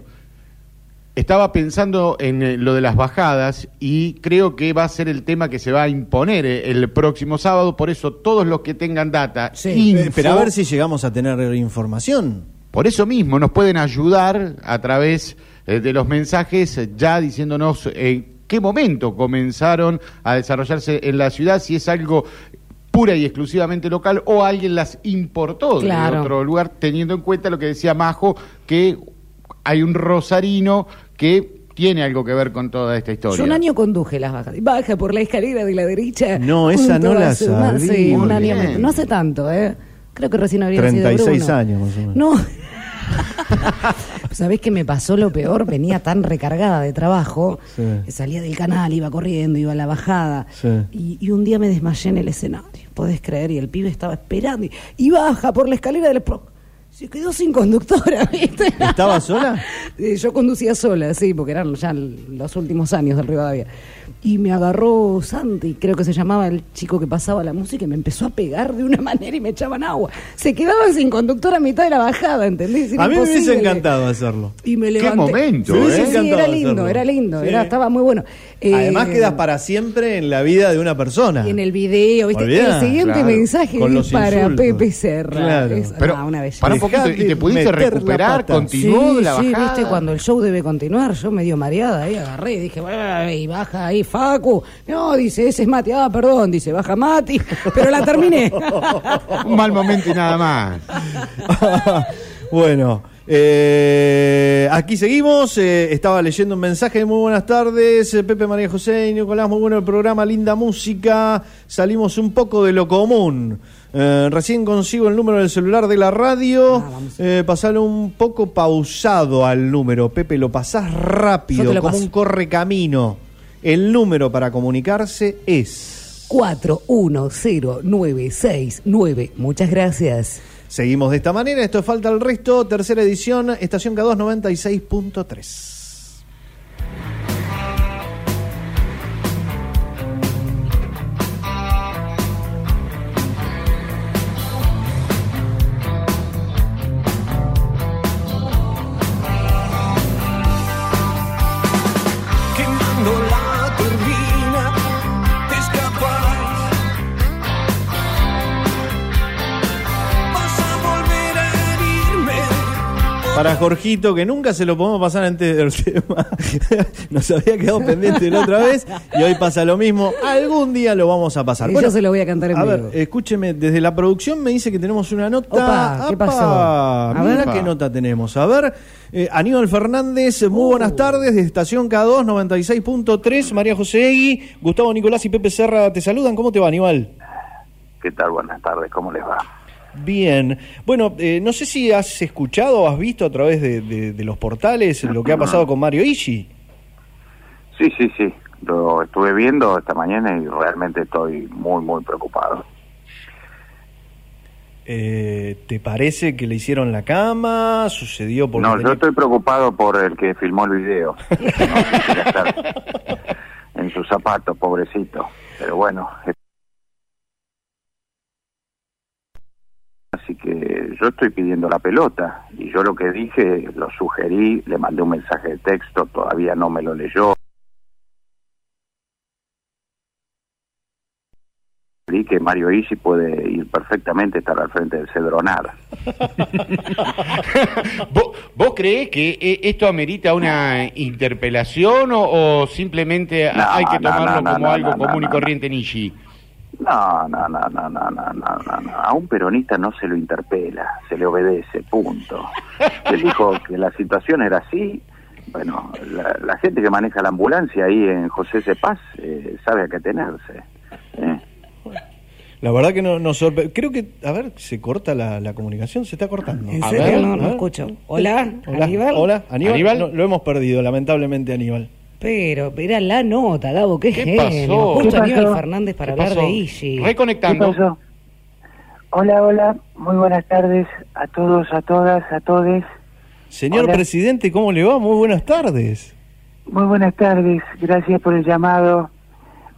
Speaker 4: Estaba pensando en eh, lo de las bajadas y creo que va a ser el tema que se va a imponer eh, el próximo sábado. Por eso, todos los que tengan data, info,
Speaker 2: Eh, pero a ver si llegamos a tener información.
Speaker 4: por eso mismo nos pueden ayudar a través eh, de los mensajes, ya diciéndonos en qué momento comenzaron a desarrollarse en la ciudad, si es algo pura y exclusivamente local o alguien las importó
Speaker 3: Claro.
Speaker 4: de otro lugar, teniendo en cuenta lo que decía Majo, que hay un rosarino que tiene algo que ver con toda esta historia.
Speaker 3: Yo un año conduje las bajas. Baja por la escalera de la derecha.
Speaker 2: No, esa no la
Speaker 3: su
Speaker 2: sabía.
Speaker 3: Sí, un año.
Speaker 4: bien.
Speaker 3: No hace tanto, ¿eh? Creo que recién habría
Speaker 2: 36
Speaker 3: sido Bruno.
Speaker 2: años más o menos.
Speaker 3: No. ¿Sabés qué me pasó lo peor? Venía tan recargada de trabajo,
Speaker 2: Sí.
Speaker 3: que salía del canal, iba corriendo, iba a la bajada.
Speaker 2: Sí.
Speaker 3: Y, y un día me desmayé en el escenario, podés creer, y el pibe estaba esperando y, y baja por la escalera del... pro- Se quedó sin conductora, ¿viste?
Speaker 2: ¿Estaba sola?
Speaker 3: Yo conducía sola, sí, porque eran ya los últimos años del Rivadavia. Y me agarró Santi, creo que se llamaba el chico que pasaba la música, y me empezó a pegar de una manera y me echaban agua. Se quedaban sin conductor a mitad de la bajada, ¿entendés? Era
Speaker 2: A mí me hubiese encantado hacerlo.
Speaker 3: Y me
Speaker 4: Qué
Speaker 3: levanté.
Speaker 4: momento,
Speaker 2: Me hubiese
Speaker 4: ¿eh?
Speaker 3: Sí,
Speaker 2: encantado
Speaker 3: era lindo,
Speaker 2: hacerlo.
Speaker 3: era lindo,
Speaker 2: Sí.
Speaker 3: era, estaba muy bueno. Eh,
Speaker 2: Además quedas para siempre en la vida de una persona.
Speaker 3: y en el video, ¿viste?
Speaker 2: Olvidá,
Speaker 3: el siguiente
Speaker 4: claro,
Speaker 3: mensaje
Speaker 2: con
Speaker 3: es
Speaker 2: los
Speaker 3: para
Speaker 2: insultos.
Speaker 3: Pepe Serra.
Speaker 2: Claro.
Speaker 3: Es-
Speaker 4: Pero,
Speaker 3: no, una belleza.
Speaker 4: para un poquito, ¿y te pudiste recuperar? ¿Continuó
Speaker 3: sí,
Speaker 4: la
Speaker 3: sí,
Speaker 4: bajada?
Speaker 3: viste, cuando el show debe continuar, yo medio mareada ahí agarré y dije, "Bueno", y baja ahí Facu. No, dice, ese es Mati. Ah, perdón, dice, baja Mati. Pero la terminé.
Speaker 4: Un mal momento y nada más.
Speaker 2: bueno, Eh, aquí seguimos. eh, estaba leyendo un mensaje. Muy buenas tardes. eh, Pepe María José y Nicolás. Muy bueno el programa. Linda música. Salimos un poco de lo común. Eh, recién consigo el número del celular de la radio. Eh, pasalo un poco pausado al número. Pepe, lo pasás rápido,
Speaker 3: lo
Speaker 2: como
Speaker 3: paso.
Speaker 2: un correcamino. El número para comunicarse es.
Speaker 3: 410969. Muchas gracias.
Speaker 2: Seguimos de esta manera. Esto es falta el resto. Tercera edición, estación K2 96.3. Para Jorgito, que nunca se lo podemos pasar antes del tema. Nos había quedado pendiente la otra vez y hoy pasa lo mismo. Algún día lo vamos a pasar.
Speaker 3: Y yo se lo voy a cantar en
Speaker 2: A
Speaker 3: vivo.
Speaker 2: ver, escúcheme, desde la producción me dice que tenemos una nota.
Speaker 3: Opa, ¿qué pasó? A
Speaker 2: Mira
Speaker 3: ver.
Speaker 2: qué nota tenemos. A ver, eh, Aníbal Fernández, muy
Speaker 3: Uh.
Speaker 2: buenas tardes, de Estación K2 96.3. María José Egui, Gustavo Nicolás y Pepe Serra te saludan. ¿Cómo te va, Aníbal?
Speaker 17: ¿Qué tal? Buenas tardes, ¿cómo les va?
Speaker 2: Bien. Bueno, eh, no sé si has escuchado o has visto a través de, de- de los portales lo que ha pasado con Mario Ishi.
Speaker 17: Sí, sí, sí, lo estuve viendo esta mañana y realmente estoy muy, muy preocupado.
Speaker 2: Eh, ¿Te parece que le hicieron la cama? ¿Sucedió porque
Speaker 17: No,
Speaker 2: tenía-
Speaker 17: yo estoy preocupado por el que filmó el video. No quisiera estar en sus zapatos, pobrecito. Pero bueno. Así que yo estoy pidiendo la pelota y yo lo que dije, lo sugerí, le mandé un mensaje de texto, todavía no me lo leyó. Que Mario Isi puede ir perfectamente a estar al frente del Cedronar.
Speaker 4: ¿Vos, vos creés que eh, esto amerita una interpelación o, o simplemente
Speaker 17: No,
Speaker 4: hay que tomarlo
Speaker 17: no, no,
Speaker 4: como algo común y corriente en Ishi?
Speaker 17: No, no, no, no, no, no, no, no. A un peronista no se lo interpela, se le obedece, punto. Él dijo que la situación era así. Bueno, la, la gente que maneja la ambulancia ahí en José Cepaz eh, sabe a qué tenerse. Eh.
Speaker 2: La verdad que no, no sorprende. Creo que, a ver, se corta la, la comunicación, se está cortando.
Speaker 3: ¿En serio?
Speaker 2: A ver,
Speaker 3: no, no,
Speaker 2: no
Speaker 3: escucho. Hola,
Speaker 2: Hola,
Speaker 3: Aníbal.
Speaker 2: Hola, Aníbal.
Speaker 4: ¿Aníbal?
Speaker 2: No, lo hemos perdido, lamentablemente, Aníbal.
Speaker 3: Pero, era la nota, Gabo, qué,
Speaker 4: ¿Qué
Speaker 3: genio.
Speaker 4: pasó?
Speaker 3: Justo
Speaker 4: ¿Qué
Speaker 3: Aníbal
Speaker 4: pasó?
Speaker 3: Fernández para
Speaker 4: ¿Qué
Speaker 3: hablar de Ishi.
Speaker 4: Reconectando.
Speaker 18: ¿Qué pasó? Hola, hola, muy buenas tardes a todos, a todas, a todes.
Speaker 2: Señor
Speaker 18: Hola.
Speaker 2: presidente, ¿cómo le va? Muy buenas tardes.
Speaker 18: Muy buenas tardes, gracias por el llamado.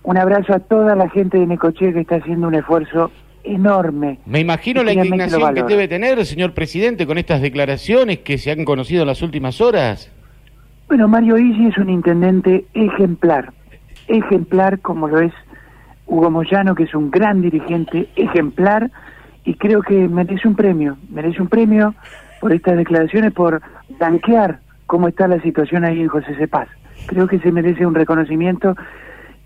Speaker 18: Un abrazo a toda la gente de Necoche que está haciendo un esfuerzo enorme.
Speaker 4: Me imagino la indignación que
Speaker 18: valoro.
Speaker 4: debe tener, señor presidente, con estas declaraciones que se han conocido en las últimas horas.
Speaker 18: Bueno, Mario Isi es un intendente ejemplar, ejemplar como lo es Hugo Moyano, que es un gran dirigente, ejemplar, y creo que merece un premio, merece un premio por estas declaraciones, por blanquear cómo está la situación ahí en José Cepaz. Creo que se merece un reconocimiento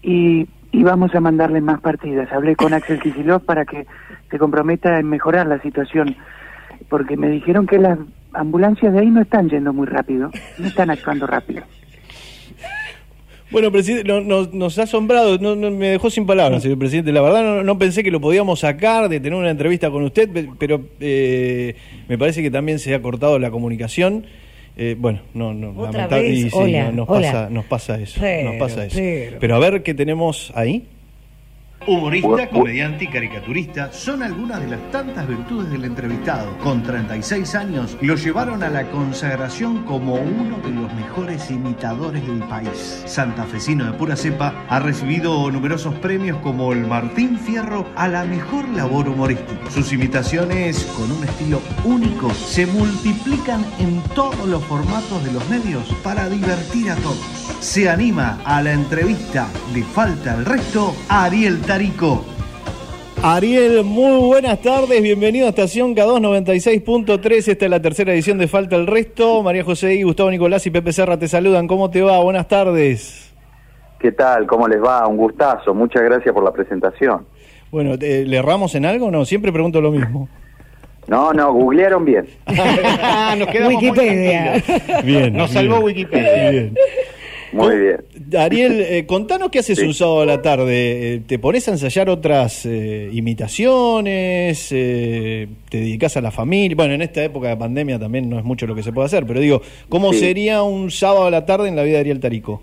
Speaker 18: y, y vamos a mandarle más partidas. Hablé con Axel Kicillof para que se comprometa en mejorar la situación, porque me dijeron que las ambulancias de ahí no están yendo muy rápido, no están actuando rápido.
Speaker 2: Bueno, presidente, no- no- nos ha asombrado, no- no- me dejó sin palabras, señor presidente. La verdad no, no pensé que lo podíamos sacar de tener una entrevista con usted, pe- pero eh, me parece que también se ha cortado la comunicación. Eh, bueno, no, no,
Speaker 3: Otra
Speaker 2: lamentable-
Speaker 3: vez,
Speaker 2: y sí,
Speaker 3: hola,
Speaker 2: no- nos,
Speaker 3: hola.
Speaker 2: Pasa, nos pasa eso,
Speaker 3: Pero,
Speaker 2: nos pasa eso.
Speaker 3: pero.
Speaker 2: Pero a ver qué tenemos ahí.
Speaker 19: Humorista, comediante y caricaturista son algunas de las tantas virtudes del entrevistado. Con 36 años lo llevaron a la consagración como uno de los mejores imitadores del país. Santafesino de pura cepa ha recibido numerosos premios como el Martín Fierro a la mejor labor humorística. Sus imitaciones, con un estilo único, se multiplican en todos los formatos de los medios para divertir a todos. Se anima a la entrevista de Falta el Resto Ariel Tarico.
Speaker 2: Ariel, muy buenas tardes, bienvenido a Estación K2 96.3, esta es la tercera edición de Falta el Resto. María José y Gustavo Nicolás y Pepe Serra te saludan, ¿cómo te va? Buenas tardes.
Speaker 17: ¿Qué tal? ¿Cómo les va? Un gustazo. Muchas gracias por la presentación.
Speaker 2: Bueno, eh, ¿le erramos en algo o no? Siempre pregunto lo mismo.
Speaker 17: No, no, googlearon bien.
Speaker 2: Nos quedamos muy
Speaker 3: Wikipedia.
Speaker 2: Bien. Nos
Speaker 17: bien.
Speaker 2: salvó Wikipedia. Bien.
Speaker 17: Muy bien.
Speaker 2: Ariel, eh, contanos qué haces
Speaker 17: Sí.
Speaker 2: un sábado a la tarde. Eh, ¿Te pones a ensayar otras eh, imitaciones? Eh, ¿Te dedicas a la familia? Bueno, en esta época de pandemia también no es mucho lo que se puede hacer, pero digo, ¿cómo
Speaker 17: Sí.
Speaker 2: sería un sábado a la tarde en la vida de Ariel Tarico?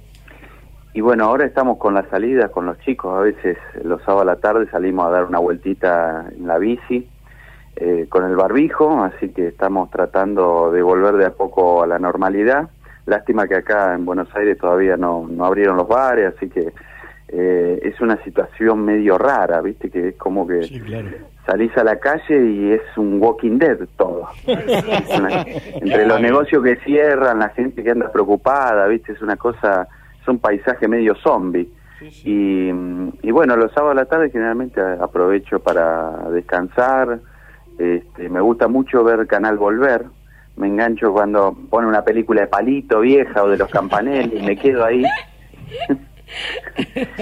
Speaker 17: Y bueno, ahora estamos con las salidas con los chicos. A veces los sábados a la tarde salimos a dar una vueltita en la bici eh, con el barbijo, así que estamos tratando de volver de a poco a la normalidad. Lástima que acá en Buenos Aires todavía no, no abrieron los bares, así que eh, es una situación medio rara, ¿viste? Que es como que salís a la calle y es un Walking Dead todo. Una- entre los negocios que cierran, la gente que anda preocupada, ¿viste? Es una cosa, es un paisaje medio zombie. Y, y bueno, los sábados a la tarde generalmente aprovecho para descansar. Este, me gusta mucho ver Canal Volver. Me engancho cuando pone una película de Palito vieja o de los Campanelli y me quedo ahí.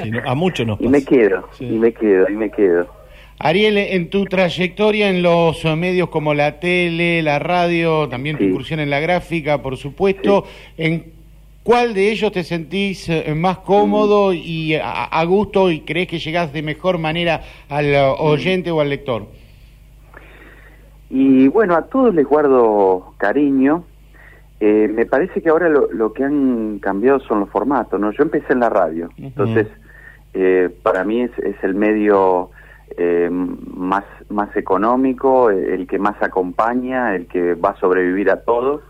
Speaker 2: Sí, a muchos nos
Speaker 17: Y me quedo, y me quedo, y me quedo.
Speaker 4: Ariel, en tu trayectoria en los medios como la tele, la radio, también tu
Speaker 17: Sí.
Speaker 4: incursión en la gráfica, por supuesto, ¿en cuál de ellos te sentís eh, más cómodo
Speaker 17: Mm.
Speaker 4: y a, a gusto y crees que llegás de mejor manera al eh,
Speaker 17: Mm.
Speaker 4: oyente o al lector?
Speaker 17: Y bueno, a todos les guardo cariño. Eh, me parece que ahora lo, lo que han cambiado son los formatos, ¿no? Yo empecé en la radio, entonces eh, para mí es, es el medio eh, más, más económico, el que más acompaña, el que va a sobrevivir a todos.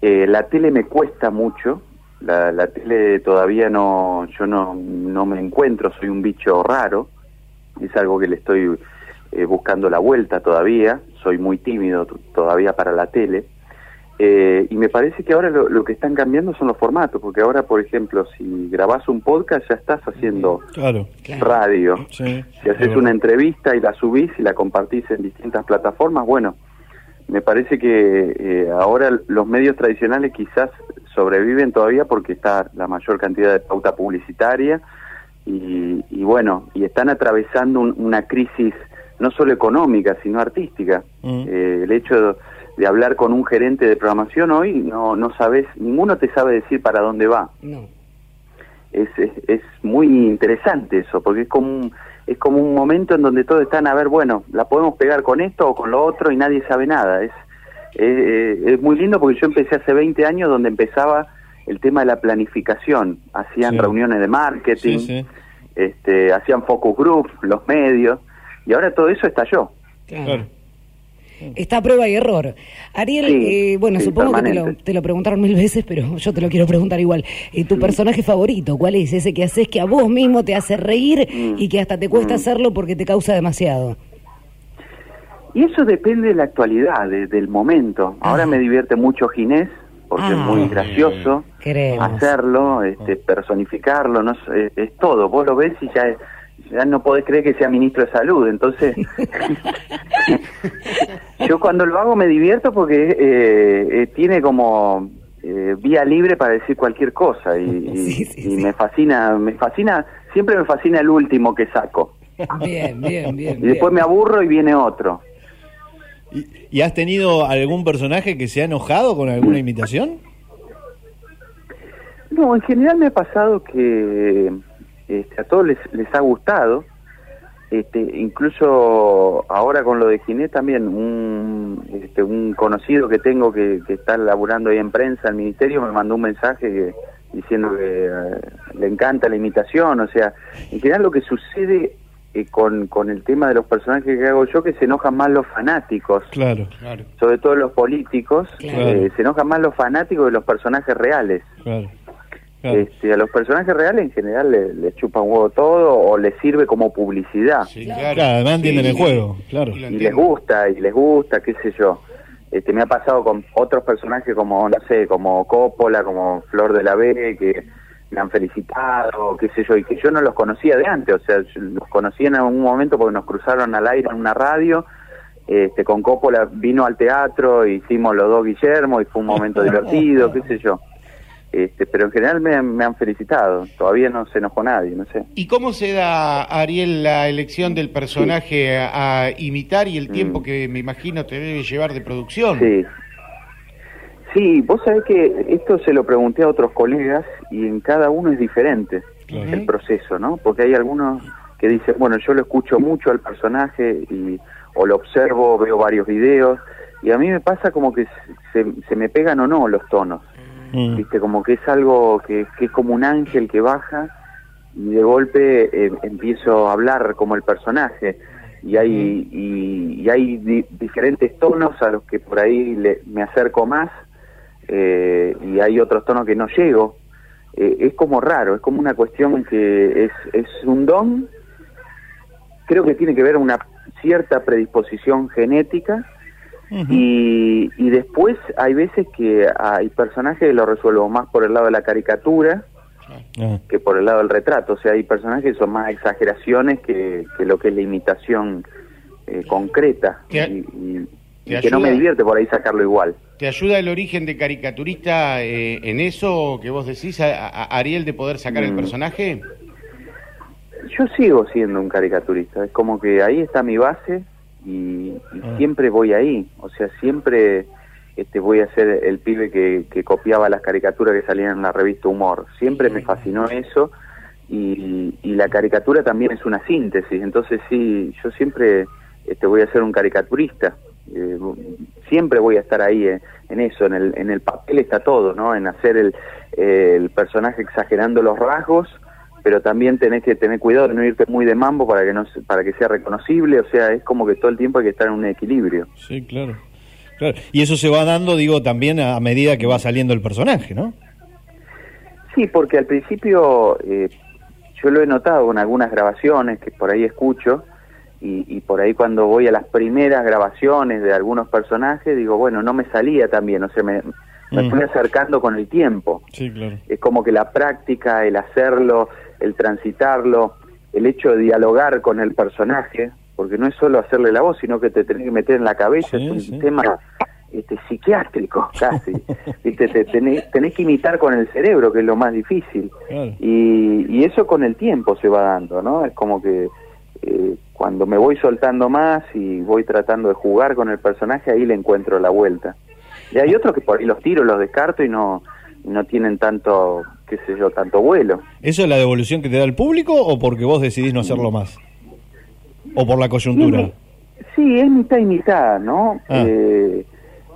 Speaker 17: Eh, la tele me cuesta mucho, la, la tele todavía no, yo no, no me encuentro, soy un bicho raro, es algo que le estoy eh, buscando la vuelta todavía, soy muy tímido todavía para la tele. Eh, y me parece que ahora lo, lo que están cambiando son los formatos, porque ahora, por ejemplo, si grabás un podcast ya estás haciendo
Speaker 2: Claro.
Speaker 17: radio.
Speaker 2: Sí.
Speaker 17: Si haces una entrevista y la subís y la compartís en distintas plataformas, bueno, me parece que eh, ahora los medios tradicionales quizás sobreviven todavía porque está la mayor cantidad de pauta publicitaria y, y bueno, y están atravesando un- una crisis no solo económica, sino artística. Eh, el hecho de hablar con un gerente de programación hoy, no, no sabes, ninguno te sabe decir para dónde va.
Speaker 3: No.
Speaker 17: Es, es, es muy interesante eso, porque es como, un, es como un momento en donde todos están a ver, bueno, la podemos pegar con esto o con lo otro y nadie sabe nada. Es, eh, es muy lindo porque yo empecé hace 20 años donde empezaba el tema de la planificación. Hacían
Speaker 2: Sí.
Speaker 17: reuniones de marketing,
Speaker 2: Sí, sí.
Speaker 17: Este, hacían focus group, los medios, y ahora todo eso estalló.
Speaker 3: Claro. Está a prueba y error. Ariel,
Speaker 17: Sí,
Speaker 3: eh, bueno,
Speaker 17: sí,
Speaker 3: supongo que te lo, te lo preguntaron mil veces, pero yo te lo quiero preguntar igual. Eh, ¿Tu personaje favorito cuál es? Ese que haces que a vos mismo te hace reír y que hasta te cuesta
Speaker 17: Mm.
Speaker 3: hacerlo porque te causa demasiado.
Speaker 17: Y eso depende de la actualidad, de- del momento. Ahora me divierte mucho Ginés, porque es
Speaker 3: Ah.
Speaker 17: muy gracioso
Speaker 3: Queremos.
Speaker 17: hacerlo, este, personificarlo, no es, es todo. Vos lo ves y ya, ya no podés creer que sea ministro de salud. Entonces, yo cuando lo hago me divierto porque eh, eh, tiene como eh, vía libre para decir cualquier cosa y, y- y me fascina, me fascina, siempre me fascina el último que saco.
Speaker 3: Bien, bien, bien.
Speaker 17: Y después me aburro y viene otro.
Speaker 2: ¿Y has tenido algún personaje que se ha enojado con alguna imitación?
Speaker 17: No, en general me ha pasado que este, a todos les, les ha gustado. Este, incluso ahora con lo de Ginés también, un, este, un conocido que tengo que, que está laburando ahí en prensa, el ministerio, me mandó un mensaje que- diciendo que eh, le encanta la imitación. O sea, en general lo que sucede eh, con, con el tema de los personajes que hago yo, que se enojan más los fanáticos
Speaker 2: Claro.
Speaker 17: sobre todo los políticos,
Speaker 2: Claro.
Speaker 17: eh, se enojan más los fanáticos de los personajes reales.
Speaker 2: Claro.
Speaker 17: Este, a los personajes reales en general les le chupa un huevo todo o les sirve como publicidad.
Speaker 2: Claro, además entienden el juego, claro.
Speaker 17: Y les gusta, y les gusta, qué sé yo. Este, me ha pasado con otros personajes como, no sé, como Coppola, como Flor de la B, que me han felicitado, qué sé yo, y que yo no los conocía de antes, o sea, yo los conocí en algún momento porque nos cruzaron al aire en una radio, este, con Coppola vino al teatro, hicimos los dos Guillermo y fue un momento divertido, qué sé yo. Este, pero en general me, han- me han felicitado. Todavía no se enojó nadie, no sé.
Speaker 4: ¿Y cómo se da, Ariel, la elección del personaje a, a imitar y el tiempo que me imagino te debe llevar de producción?
Speaker 17: Mm. Sí. Sí, vos sabés que esto se lo pregunté a otros colegas y en cada uno es diferente el proceso, ¿no? Porque hay algunos que dicen, bueno, yo lo escucho mucho al personaje y o lo observo, veo varios videos y a mí me pasa como que se, se me pegan o no los tonos, ¿viste? Como que es algo que, que es como un ángel que baja y de golpe eh, empiezo a hablar como el personaje. Y hay y, y hay di- diferentes tonos a los que por ahí le- me acerco más eh, y hay otros tonos que no llego. Eh, es como raro es como una cuestión que es es un don. Creo que tiene que ver una cierta predisposición genética y, y después hay veces que hay personajes que lo resuelvo más por el lado de la caricatura que por el lado del retrato. O sea, hay personajes que son más exageraciones que, que lo que es la imitación eh, concreta. Y, y-
Speaker 4: te
Speaker 17: y que no me divierte por ahí sacarlo igual.
Speaker 4: ¿Te ayuda el origen de caricaturista eh, en eso que vos decís, a, a- Ariel, de poder sacar el
Speaker 17: Mm.
Speaker 4: personaje?
Speaker 17: Yo sigo siendo un caricaturista. Es como que ahí está mi base y, y siempre voy ahí. O sea, siempre este, voy a ser el pibe que, que copiaba las caricaturas que salían en la revista Humor. Siempre me fascinó eso y, y la caricatura también es una síntesis. Entonces sí, yo siempre este, voy a ser un caricaturista. Eh, siempre voy a estar ahí eh, en eso, en el, en el papel está todo, ¿no? En hacer el, eh, el personaje exagerando los rasgos, pero también tenés que tener cuidado de no irte muy de mambo para que no para que sea reconocible, o sea, es como que todo el tiempo hay que estar en un equilibrio.
Speaker 2: Sí, claro. Claro. Y eso se va dando, digo, también a medida que va saliendo el personaje, ¿no?
Speaker 17: Sí, porque al principio eh, yo lo he notado con algunas grabaciones que por ahí escucho y, y por ahí cuando voy a las primeras grabaciones de algunos personajes digo, bueno, no me salía tan bien, o sea, me, me
Speaker 2: Mm.
Speaker 17: fui acercando con el tiempo.
Speaker 2: Sí, claro.
Speaker 17: Es como que la práctica, el hacerlo, el transitarlo, el hecho de dialogar con el personaje, porque no es solo hacerle la voz, sino que te tenés que meter en la cabeza, es un tema este, psiquiátrico casi. ¿Viste? Te tenés, tenés que imitar con el cerebro, que es lo más difícil. Y, y eso con el tiempo se va dando, ¿no? Es como que eh, cuando me voy soltando más y voy tratando de jugar con el personaje, ahí le encuentro la vuelta. Y hay otros que por ahí los tiro, los descarto y no, no tienen tanto, qué sé yo, tanto vuelo.
Speaker 2: ¿Eso es la devolución que te da el público o porque vos decidís no hacerlo más? ¿O por la coyuntura?
Speaker 17: Sí, es mitad y mitad, ¿no?
Speaker 2: Ah.
Speaker 17: Eh,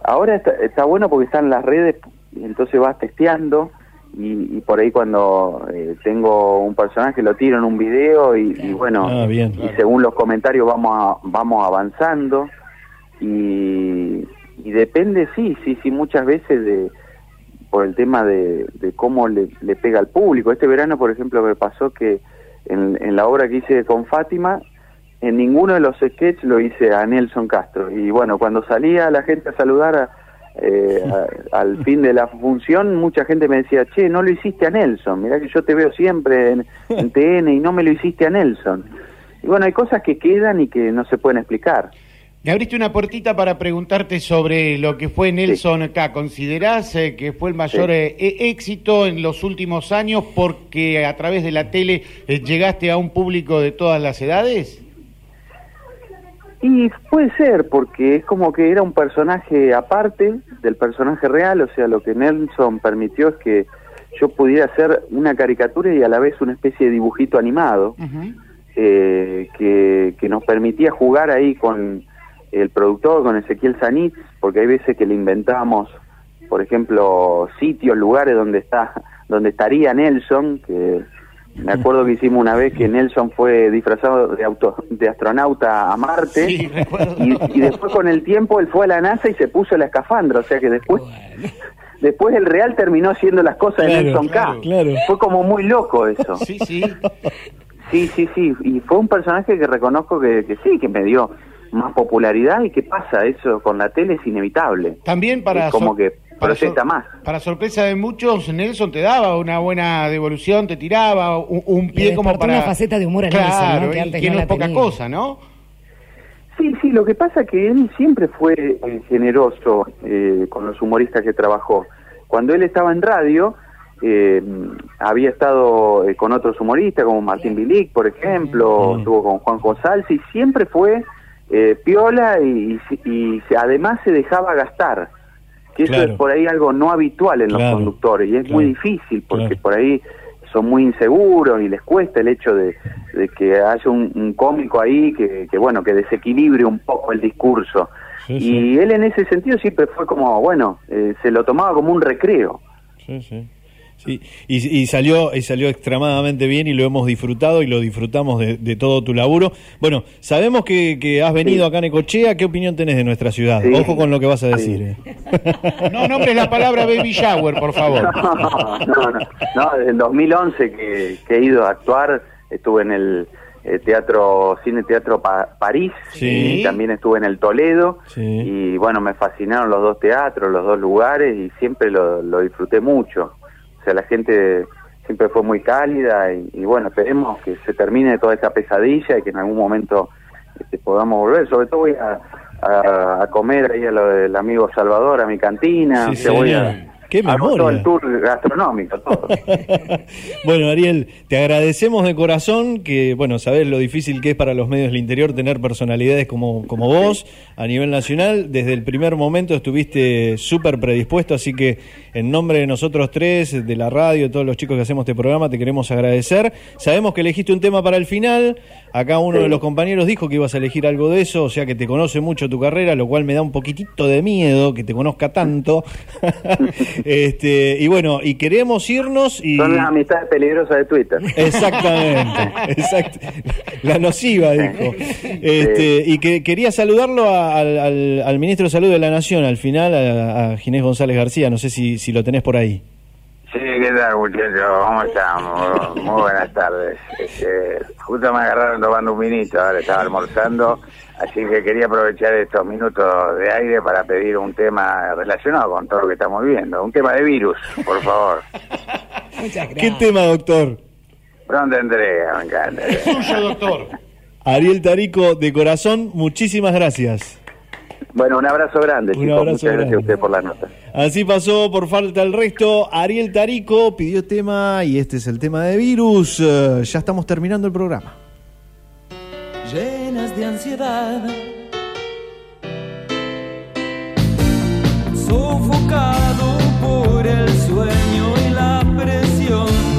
Speaker 17: ahora está, está bueno porque están las redes, y entonces vas testeando y, y por ahí cuando eh, tengo un personaje lo tiro en un video y, y bueno,
Speaker 2: Ah, bien.
Speaker 17: y según los comentarios vamos a- vamos avanzando y, y depende, sí, sí, sí, muchas veces de por el tema de, de cómo le, le pega al público. Este verano, por ejemplo, me pasó que en, en la obra que hice con Fátima, en ninguno de los sketches lo hice a Nelson Castro. Y bueno, cuando salía la gente a saludar a- eh, a- al fin de la función, mucha gente me decía, che, no lo hiciste a Nelson, mirá que yo te veo siempre en, en TN y no me lo hiciste a Nelson. Y bueno, hay cosas que quedan y que no se pueden explicar.
Speaker 4: Me abriste una puertita para preguntarte sobre lo que fue Nelson acá. ¿Considerás eh, que fue el mayor
Speaker 17: Sí.
Speaker 4: eh, e- éxito en los últimos años porque a través de la tele eh, llegaste a un público de todas las edades?
Speaker 17: Y puede ser, porque es como que era un personaje aparte del personaje real, o sea, lo que Nelson permitió es que yo pudiera hacer una caricatura y a la vez una especie de dibujito animado, eh, que, que nos permitía jugar ahí con el productor, con Ezequiel Sanitz, porque hay veces que le inventábamos, por ejemplo, sitios, lugares donde está, donde estaría Nelson, que me acuerdo que hicimos una vez que Nelson fue disfrazado de, auto, de astronauta a Marte y, y después con el tiempo él fue a la NASA y se puso la escafandra, o sea que después después el real terminó haciendo las cosas de
Speaker 2: Claro,
Speaker 17: Nelson K.
Speaker 2: claro.
Speaker 17: Fue como muy loco eso.
Speaker 4: Sí, sí.
Speaker 17: Sí, sí, sí, y fue un personaje que reconozco que, que sí, que me dio más popularidad y qué pasa, eso con la tele es inevitable.
Speaker 4: También para
Speaker 17: Es como que
Speaker 4: para
Speaker 17: proyecta más.
Speaker 4: Para sorpresa de muchos, Nelson te daba una buena devolución, te tiraba un, un
Speaker 3: Le
Speaker 4: pie como para...
Speaker 3: una faceta de humor a
Speaker 4: claro,
Speaker 3: Nelson, ¿no? Que antes
Speaker 4: que
Speaker 3: no
Speaker 4: no
Speaker 3: la
Speaker 4: es poca
Speaker 3: tenía.
Speaker 4: cosa, ¿no?
Speaker 17: Sí, sí, lo que pasa es que él siempre fue eh, generoso eh, con los humoristas que trabajó. Cuando él estaba en radio, eh, había estado eh, con otros humoristas como Martín Bilic, por ejemplo, estuvo con Juan González y siempre fue eh, piola y, y- además se dejaba gastar. Que eso es por ahí algo no habitual en los conductores y es muy difícil porque por ahí son muy inseguros y les cuesta el hecho de, de que haya un, un cómico ahí que, que, bueno que desequilibre un poco el discurso.
Speaker 2: Sí,
Speaker 17: y él en ese sentido siempre fue como bueno eh, se lo tomaba como un recreo.
Speaker 2: Sí, sí. Y, y salió y salió extremadamente bien y lo hemos disfrutado y lo disfrutamos de, de todo tu laburo. Bueno, sabemos que, que has venido acá a Necochea. ¿Qué opinión tenés de nuestra ciudad?
Speaker 17: Sí.
Speaker 2: Ojo con lo que vas a decir. eh.
Speaker 4: No nombres la palabra baby shower, por favor.
Speaker 17: no, no, no, desde el 2011 que, que he ido a actuar, estuve en el eh, teatro, cine teatro Pa- París,
Speaker 2: Sí.
Speaker 17: y también estuve en el Toledo,
Speaker 2: Sí.
Speaker 17: y bueno, me fascinaron los dos teatros, los dos lugares, y siempre lo, lo disfruté mucho. O sea, la gente siempre fue muy cálida, y, y bueno, esperemos que se termine toda esta pesadilla y que en algún momento este, podamos volver. Sobre todo voy a, a, a comer ahí a lo del amigo Salvador, a mi cantina,
Speaker 2: Sí,
Speaker 17: o sea, voy
Speaker 2: señor.
Speaker 17: a...
Speaker 2: ¡Qué
Speaker 17: todo el tour gastronómico, todo.
Speaker 2: Bueno, Ariel, te agradecemos de corazón que, bueno, sabes lo difícil que es para los medios del interior tener personalidades como, como vos a nivel nacional. Desde el primer momento estuviste súper predispuesto, así que en nombre de nosotros tres, de la radio, de todos los chicos que hacemos este programa, te queremos agradecer. Sabemos que elegiste un tema para el final. Acá uno de los compañeros dijo que ibas a elegir algo de eso, o sea que te conoce mucho tu carrera, lo cual me da un poquitito de miedo que te conozca tanto. este, y bueno, y queremos irnos y...
Speaker 17: Son las amistades peligrosas de Twitter.
Speaker 2: Exactamente, exacto. La nociva, dijo. Este, y que quería saludarlo a- al, al- al ministro de Salud de la Nación al final, a, a Ginés González García. No sé si, si lo tenés por ahí.
Speaker 20: Sí, ¿qué tal, muchachos? ¿Cómo estamos? Muy buenas tardes. Este, justo me agarraron tomando un vinito, ahora estaba almorzando, así que quería aprovechar estos minutos de aire para pedir un tema relacionado con todo lo que estamos viviendo. Un tema de virus, por favor.
Speaker 2: ¿Qué tema, doctor?
Speaker 20: Pronta entrega, me encanta.
Speaker 4: Suyo, doctor.
Speaker 2: Ariel Tarico, de corazón, muchísimas gracias.
Speaker 17: Bueno, un abrazo grande,
Speaker 2: Un
Speaker 17: chicos.
Speaker 2: abrazo
Speaker 17: Muchas gracias a usted por la nota.
Speaker 2: Así pasó por falta el resto. Ariel Tarico pidió tema y este es el tema de virus. Eh, ya estamos terminando el programa.
Speaker 21: llenas de ansiedad, sofocado por el sueño y la presión.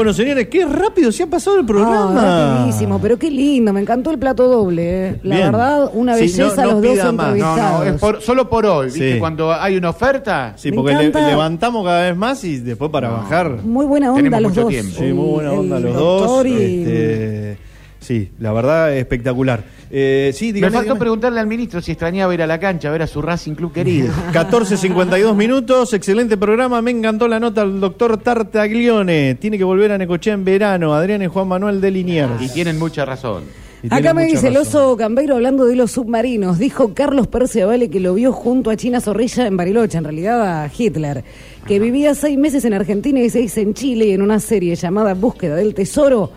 Speaker 2: Bueno, señores, qué rápido se ha pasado el programa.
Speaker 3: Ah, rapidísimo, pero qué lindo, me encantó el plato doble. eh. La
Speaker 2: Bien.
Speaker 3: verdad, una
Speaker 2: Sí,
Speaker 3: belleza
Speaker 2: no- no
Speaker 3: los dos
Speaker 2: pida más.
Speaker 4: No,
Speaker 3: entrevistados.
Speaker 4: no, es por- solo por hoy. ¿viste?
Speaker 2: Sí.
Speaker 4: Cuando hay una oferta.
Speaker 2: Sí,
Speaker 3: Me
Speaker 2: porque le-
Speaker 3: encanta.
Speaker 2: levantamos cada vez más y después para bajar.
Speaker 3: Muy buena onda
Speaker 4: Tenemos
Speaker 3: los
Speaker 4: mucho
Speaker 3: dos.
Speaker 4: tiempo.
Speaker 2: Sí, muy buena
Speaker 3: El-
Speaker 2: onda
Speaker 3: el
Speaker 2: los dos.
Speaker 3: doctor y-
Speaker 2: Este, sí, la verdad espectacular. Eh, sí,
Speaker 4: Me
Speaker 2: dígame,
Speaker 4: faltó
Speaker 2: dígame.
Speaker 4: preguntarle al ministro si extrañaba ir a la cancha a ver a su Racing Club querido.
Speaker 2: 14.52 minutos, excelente programa, me encantó la nota del doctor Tartaglione, tiene que volver a Necochea en verano, Adrián y Juan Manuel de Liniers.
Speaker 4: Y tienen mucha razón.
Speaker 3: Acá me dice el oso Cambeiro hablando de los submarinos. Dijo Carlos Perciavale que lo vio junto a China Zorrilla en Bariloche, en realidad a Hitler, que vivía seis meses en Argentina y seis en Chile y en una serie llamada Búsqueda del Tesoro.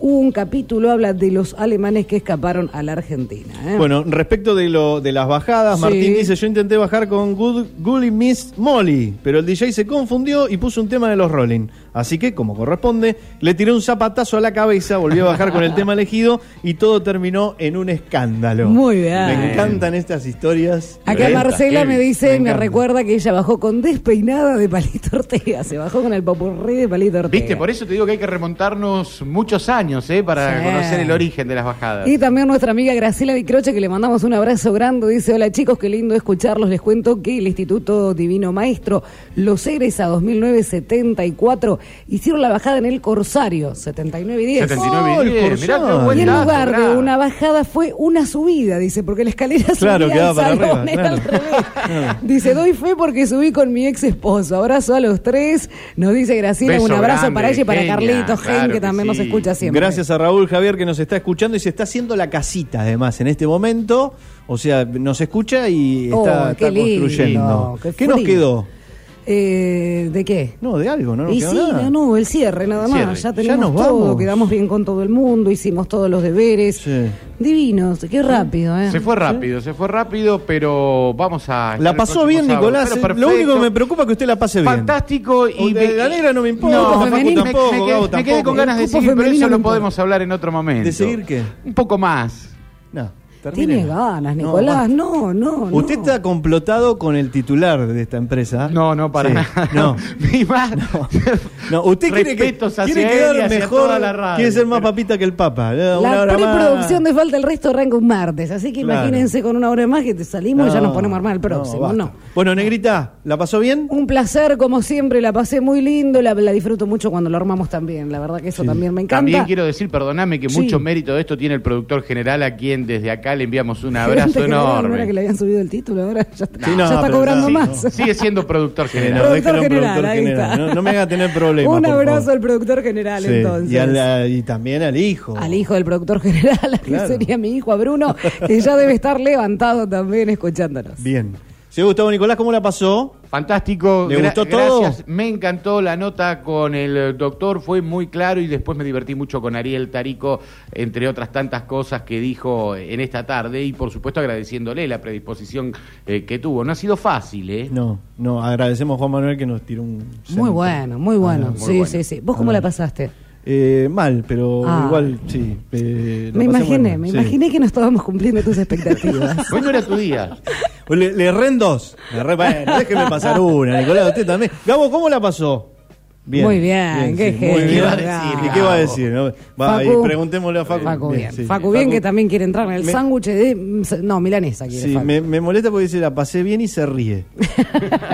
Speaker 3: Un capítulo habla de los alemanes que escaparon a la Argentina. ¿eh?
Speaker 2: Bueno, respecto de lo de las bajadas,
Speaker 3: Sí.
Speaker 2: Martín dice, yo intenté bajar con Good Gully Miss Molly, pero el DJ se confundió y puso un tema de los Rolling. Así que, como corresponde, le tiré un zapatazo a la cabeza, volvió a bajar con el tema elegido y todo terminó en un escándalo.
Speaker 3: Muy bien.
Speaker 2: Me encantan estas historias.
Speaker 3: Acá Marcela me dice, me,
Speaker 2: encanta.
Speaker 3: recuerda que ella bajó con despeinada de Palito Ortega. Se bajó con el popurrí de Palito Ortega.
Speaker 4: Viste, por eso te digo que hay que remontarnos muchos años, ¿eh? Para
Speaker 3: Sí.
Speaker 4: conocer el origen de las bajadas.
Speaker 3: Y también nuestra amiga Graciela Dicroche, que le mandamos un abrazo grande, dice, hola chicos, qué lindo escucharlos. Les cuento que el Instituto Divino Maestro, los egresados 1974, hicieron la bajada en el Corsario, 79 y 10.
Speaker 4: 79 y
Speaker 2: Oh, el
Speaker 4: 10. Mirá qué
Speaker 2: Corsario.
Speaker 4: buen
Speaker 3: Y en
Speaker 4: dato,
Speaker 3: lugar de una bajada fue una subida, dice, porque la escalera
Speaker 2: Claro,
Speaker 3: subía
Speaker 2: quedaba para
Speaker 3: salón,
Speaker 2: arriba,
Speaker 3: al
Speaker 2: claro.
Speaker 3: revés. Dice, doy fe porque subí con mi ex esposo. Abrazo a los tres. Nos dice Graciela,
Speaker 4: Beso
Speaker 3: un abrazo
Speaker 4: grande,
Speaker 3: para ella y para
Speaker 4: genia,
Speaker 3: Carlitos, Gen,
Speaker 4: claro
Speaker 3: que
Speaker 4: que
Speaker 3: también nos escucha siempre.
Speaker 2: Gracias a Raúl Javier que nos está escuchando y se está haciendo la casita además en este momento. O sea, nos escucha y
Speaker 3: Oh,
Speaker 2: está,
Speaker 3: qué
Speaker 2: está construyendo.
Speaker 3: qué
Speaker 2: ¿Qué nos quedó?
Speaker 3: Eh, ¿De qué?
Speaker 2: No, de algo, ¿no?
Speaker 3: y
Speaker 2: quedó
Speaker 3: sí,
Speaker 2: nada.
Speaker 3: no, no, el cierre nada más.
Speaker 2: Cierre.
Speaker 3: Ya
Speaker 2: Ya
Speaker 3: tenemos
Speaker 2: nos
Speaker 3: todo,
Speaker 2: vamos.
Speaker 3: quedamos bien con todo el mundo, hicimos todos los deberes.
Speaker 2: Sí.
Speaker 3: Divinos, qué rápido, ¿eh?
Speaker 4: Se fue rápido, se fue rápido, pero vamos a.
Speaker 2: La pasó bien,
Speaker 4: sábado.
Speaker 2: Nicolás. Eh, Lo único que me preocupa es que usted la pase bien.
Speaker 4: Fantástico y
Speaker 2: de la negra no me importa,
Speaker 4: No,
Speaker 2: Facu
Speaker 4: femenino,
Speaker 2: tampoco,
Speaker 4: me, me
Speaker 2: Gabo
Speaker 4: quedé, me quedé con ganas de
Speaker 3: cupo
Speaker 4: seguir, pero eso
Speaker 3: no
Speaker 4: lo
Speaker 3: importa.
Speaker 4: podemos hablar en otro momento.
Speaker 2: ¿De seguir qué?
Speaker 4: Un poco más.
Speaker 2: No.
Speaker 3: Tiene ganas,
Speaker 2: No,
Speaker 3: Nicolás. No, no, no.
Speaker 2: Usted está complotado con el titular de esta empresa.
Speaker 4: No, no, para
Speaker 2: Sí,
Speaker 4: nada.
Speaker 2: No.
Speaker 4: Mi más-
Speaker 2: No, usted quiere, que, quiere quedar mejor,
Speaker 4: la radio,
Speaker 2: quiere ser más
Speaker 4: pero-
Speaker 2: papita que el Papa.
Speaker 3: La preproducción de Falta el Resto arranca un martes, así que
Speaker 2: Claro.
Speaker 3: imagínense con una hora más que te salimos y ya
Speaker 2: No,
Speaker 3: nos ponemos a armar el próximo. ¿no?
Speaker 2: Bueno, Negrita, ¿la pasó bien?
Speaker 3: Un placer, como siempre, la pasé muy lindo, la, la disfruto mucho cuando lo armamos también, la verdad que eso también me encanta.
Speaker 4: También quiero decir, perdóname, que
Speaker 3: Sí.
Speaker 4: mucho mérito de esto tiene el productor general, a quien desde acá le enviamos un abrazo
Speaker 3: general, ¿no era
Speaker 4: enorme.
Speaker 3: que le habían subido el título, ahora ya, está-
Speaker 2: Sí, no,
Speaker 3: ya está
Speaker 2: pero
Speaker 3: cobrando
Speaker 2: sí,
Speaker 3: más.
Speaker 2: no.
Speaker 4: Sigue siendo productor general.
Speaker 2: no,
Speaker 3: Productor
Speaker 2: déjelo en
Speaker 3: general,
Speaker 2: productor
Speaker 3: ahí
Speaker 2: general.
Speaker 3: está.
Speaker 2: No, no me haga tener problemas.
Speaker 3: Un abrazo al productor general,
Speaker 2: Sí,
Speaker 3: entonces.
Speaker 2: Y, a la- y también al hijo.
Speaker 3: Al hijo del productor general, que sería mi hijo, a Bruno, que ya debe estar levantado también escuchándonos.
Speaker 2: Bien. Señor Gustavo Nicolás, ¿cómo la pasó?
Speaker 4: Fantástico.
Speaker 2: ¿Le
Speaker 4: gra-
Speaker 2: gustó todo?
Speaker 4: Gracias. Me encantó la nota con el eh, doctor, fue muy claro y después me divertí mucho con Ariel Tarico, entre otras tantas cosas que dijo en esta tarde y por supuesto agradeciéndole la predisposición eh, que tuvo. No ha sido fácil, ¿eh?
Speaker 2: No, no, agradecemos a Juan Manuel que nos tiró un...
Speaker 3: Muy bueno, muy bueno.
Speaker 2: Ah, muy
Speaker 3: sí,
Speaker 2: bueno.
Speaker 3: sí, sí. ¿Vos cómo
Speaker 2: Ah.
Speaker 3: la pasaste?
Speaker 2: Eh, mal, pero
Speaker 3: Ah.
Speaker 2: igual, sí. eh,
Speaker 3: Me imaginé, me
Speaker 2: sí.
Speaker 3: imaginé que no estábamos cumpliendo tus expectativas.
Speaker 4: Hoy no era tu día.
Speaker 2: Le, le erré dos. Le erré- bueno, déjeme pasar una, Nicolás, usted también. Gabo, ¿cómo la pasó?
Speaker 3: Muy bien, qué genio,
Speaker 2: bien.
Speaker 3: ¿Qué va a decir,
Speaker 2: ¿Y qué va a decir? no? Va,
Speaker 3: Facu.
Speaker 2: y preguntémosle a Facu.
Speaker 3: Facu bien.
Speaker 2: sí.
Speaker 3: Facu bien, que también quiere entrar en el sándwich de... No, milanesa quiere
Speaker 2: Sí,
Speaker 3: Facu.
Speaker 2: me, me molesta porque dice la pasé bien y se ríe.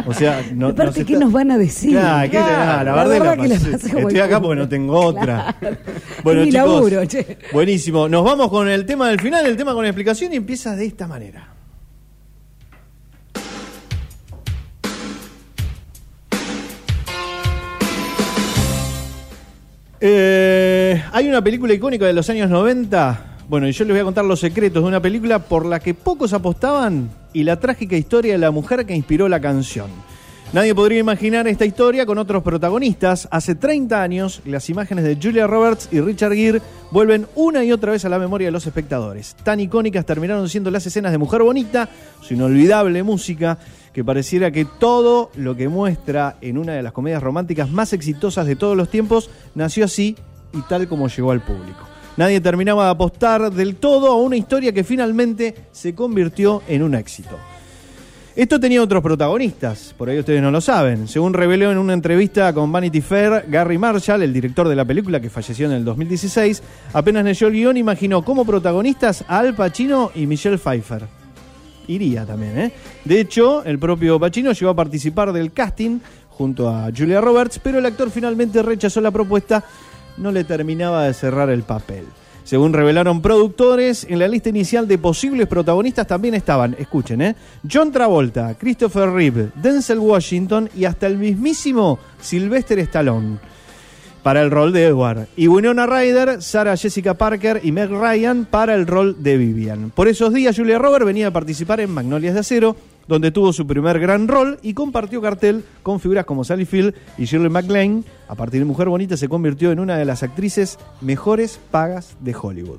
Speaker 2: O sea, no,
Speaker 3: Aparte, ¿qué
Speaker 2: está-
Speaker 3: nos van a decir?
Speaker 2: Claro, ¿qué te- ah, la verdad,
Speaker 3: verdad
Speaker 2: la
Speaker 3: que la
Speaker 2: pasé.
Speaker 3: pasé
Speaker 2: Estoy acá porque no tengo otra.
Speaker 3: Claro.
Speaker 2: Bueno,
Speaker 3: Es mi
Speaker 2: chicos,
Speaker 3: laburo, che.
Speaker 2: buenísimo. Nos vamos con el tema del final, el tema con explicación y empieza de esta manera. Eh, hay una película icónica de los años 90. Bueno, y yo les voy a contar los secretos de una película por la que pocos apostaban y la trágica historia de la mujer que inspiró la canción. Nadie podría imaginar esta historia con otros protagonistas. Hace 30 años, las imágenes de Julia Roberts y Richard Gere vuelven una y otra vez a la memoria de los espectadores. Tan icónicas terminaron siendo las escenas de Mujer Bonita, su inolvidable música, que pareciera que todo lo que muestra en una de las comedias románticas más exitosas de todos los tiempos nació así y tal como llegó al público. Nadie terminaba de apostar del todo a una historia que finalmente se convirtió en un éxito. Esto tenía otros protagonistas, por ahí ustedes no lo saben. Según reveló en una entrevista con Vanity Fair, Gary Marshall, el director de la película que falleció en el 2016, apenas leyó el guion imaginó como protagonistas a Al Pacino y Michelle Pfeiffer. Iría también, ¿eh? De hecho, el propio Pacino llegó a participar del casting junto a Julia Roberts, pero el actor finalmente rechazó la propuesta, no le terminaba de cerrar el papel. Según revelaron productores, en la lista inicial de posibles protagonistas también estaban, escuchen, ¿eh? John Travolta, Christopher Reeve, Denzel Washington y hasta el mismísimo Sylvester Stallone. para el rol de Edward. Y Winona Ryder, Sarah Jessica Parker y Meg Ryan para el rol de Vivian. Por esos días, Julia Roberts venía a participar en Magnolias de Acero, donde tuvo su primer gran rol y compartió cartel con figuras como Sally Field y Shirley MacLaine. A partir de Mujer Bonita se convirtió en una de las actrices mejores pagas de Hollywood.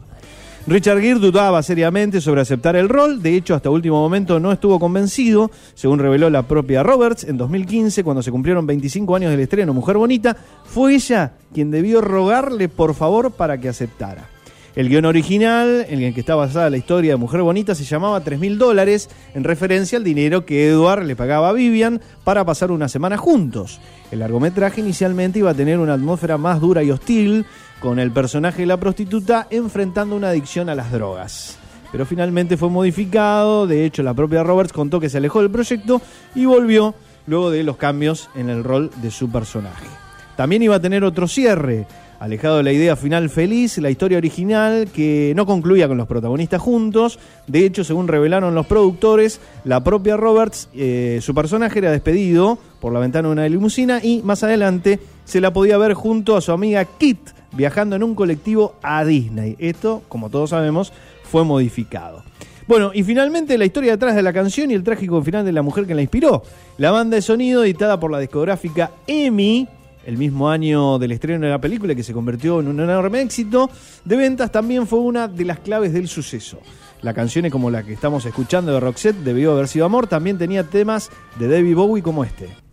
Speaker 2: Richard Gere dudaba seriamente sobre aceptar el rol, de hecho hasta último momento no estuvo convencido, según reveló la propia Roberts en 2015 cuando se cumplieron 25 años del estreno Mujer Bonita, fue ella quien debió rogarle por favor para que aceptara. El guion original, en el que está basada la historia de Mujer Bonita, se llamaba 3 mil dólares, en referencia al dinero que Edward le pagaba a Vivian para pasar una semana juntos. El largometraje inicialmente iba a tener una atmósfera más dura y hostil, con el personaje de la prostituta enfrentando una adicción a las drogas. Pero finalmente fue modificado, de hecho la propia Roberts contó que se alejó del proyecto y volvió luego de los cambios en el rol de su personaje. También iba a tener otro cierre, alejado de la idea final feliz, la historia original que no concluía con los protagonistas juntos. De hecho, según revelaron los productores, la propia Roberts, eh, su personaje era despedido por la ventana de una limusina y más adelante se la podía ver junto a su amiga Kit viajando en un colectivo a Disney. Esto, como todos sabemos, fue modificado. Bueno, y finalmente la historia detrás de la canción y el trágico final de la mujer que la inspiró. La banda de sonido editada por la discográfica EMI, el mismo año del estreno de la película que se convirtió en un enorme éxito de ventas, también fue una de las claves del suceso. La canción como la que estamos escuchando de Roxette, Debió haber sido amor, también tenía temas de David Bowie como este.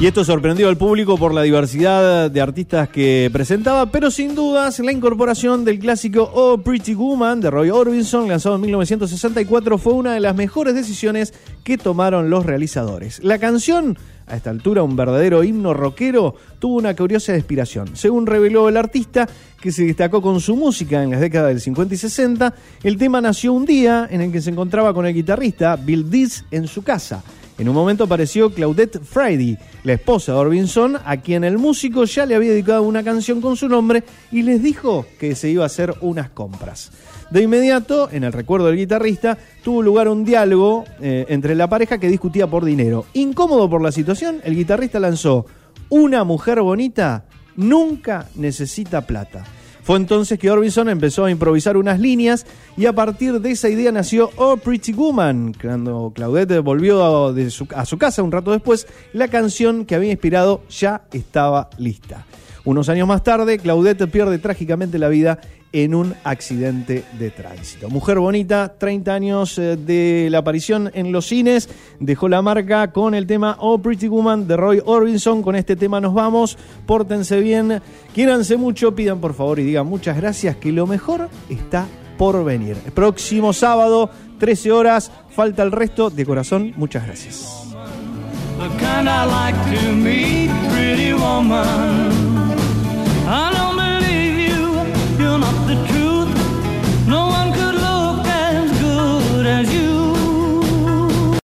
Speaker 2: Y esto sorprendió al público por la diversidad de artistas que presentaba, pero sin dudas la incorporación del clásico Oh Pretty Woman de Roy Orbison, lanzado en 1964, fue una de las mejores decisiones que tomaron los realizadores. La canción, a esta altura un verdadero himno rockero, tuvo una curiosa inspiración. Según reveló el artista, que se destacó con su música en las décadas del 50 y 60, el tema nació un día en el que se encontraba con el guitarrista Bill Dees en su casa. En un momento apareció Claudette Friday, la esposa de Orbison, a quien el músico ya le había dedicado una canción con su nombre y les dijo que se iba a hacer unas compras. De inmediato, en el recuerdo del guitarrista, tuvo lugar un diálogo eh, entre la pareja que discutía por dinero. Incómodo por la situación, el guitarrista lanzó, Una mujer bonita nunca necesita plata. Fue entonces que Orbison empezó a improvisar unas líneas y a partir de esa idea nació Oh Pretty Woman. Cuando Claudette volvió a su casa un rato después, la canción que había inspirado ya estaba lista. Unos años más tarde, Claudette pierde trágicamente la vida en un accidente de tránsito. Mujer Bonita, 30 años eh, de la aparición en los cines, dejó la marca con el tema Oh Pretty Woman de Roy Orbison. Con este tema nos vamos, pórtense bien, quiéranse mucho, pidan por favor y digan muchas gracias, que lo mejor está por venir. próximo sábado, 13 horas, falta el resto de corazón, muchas gracias.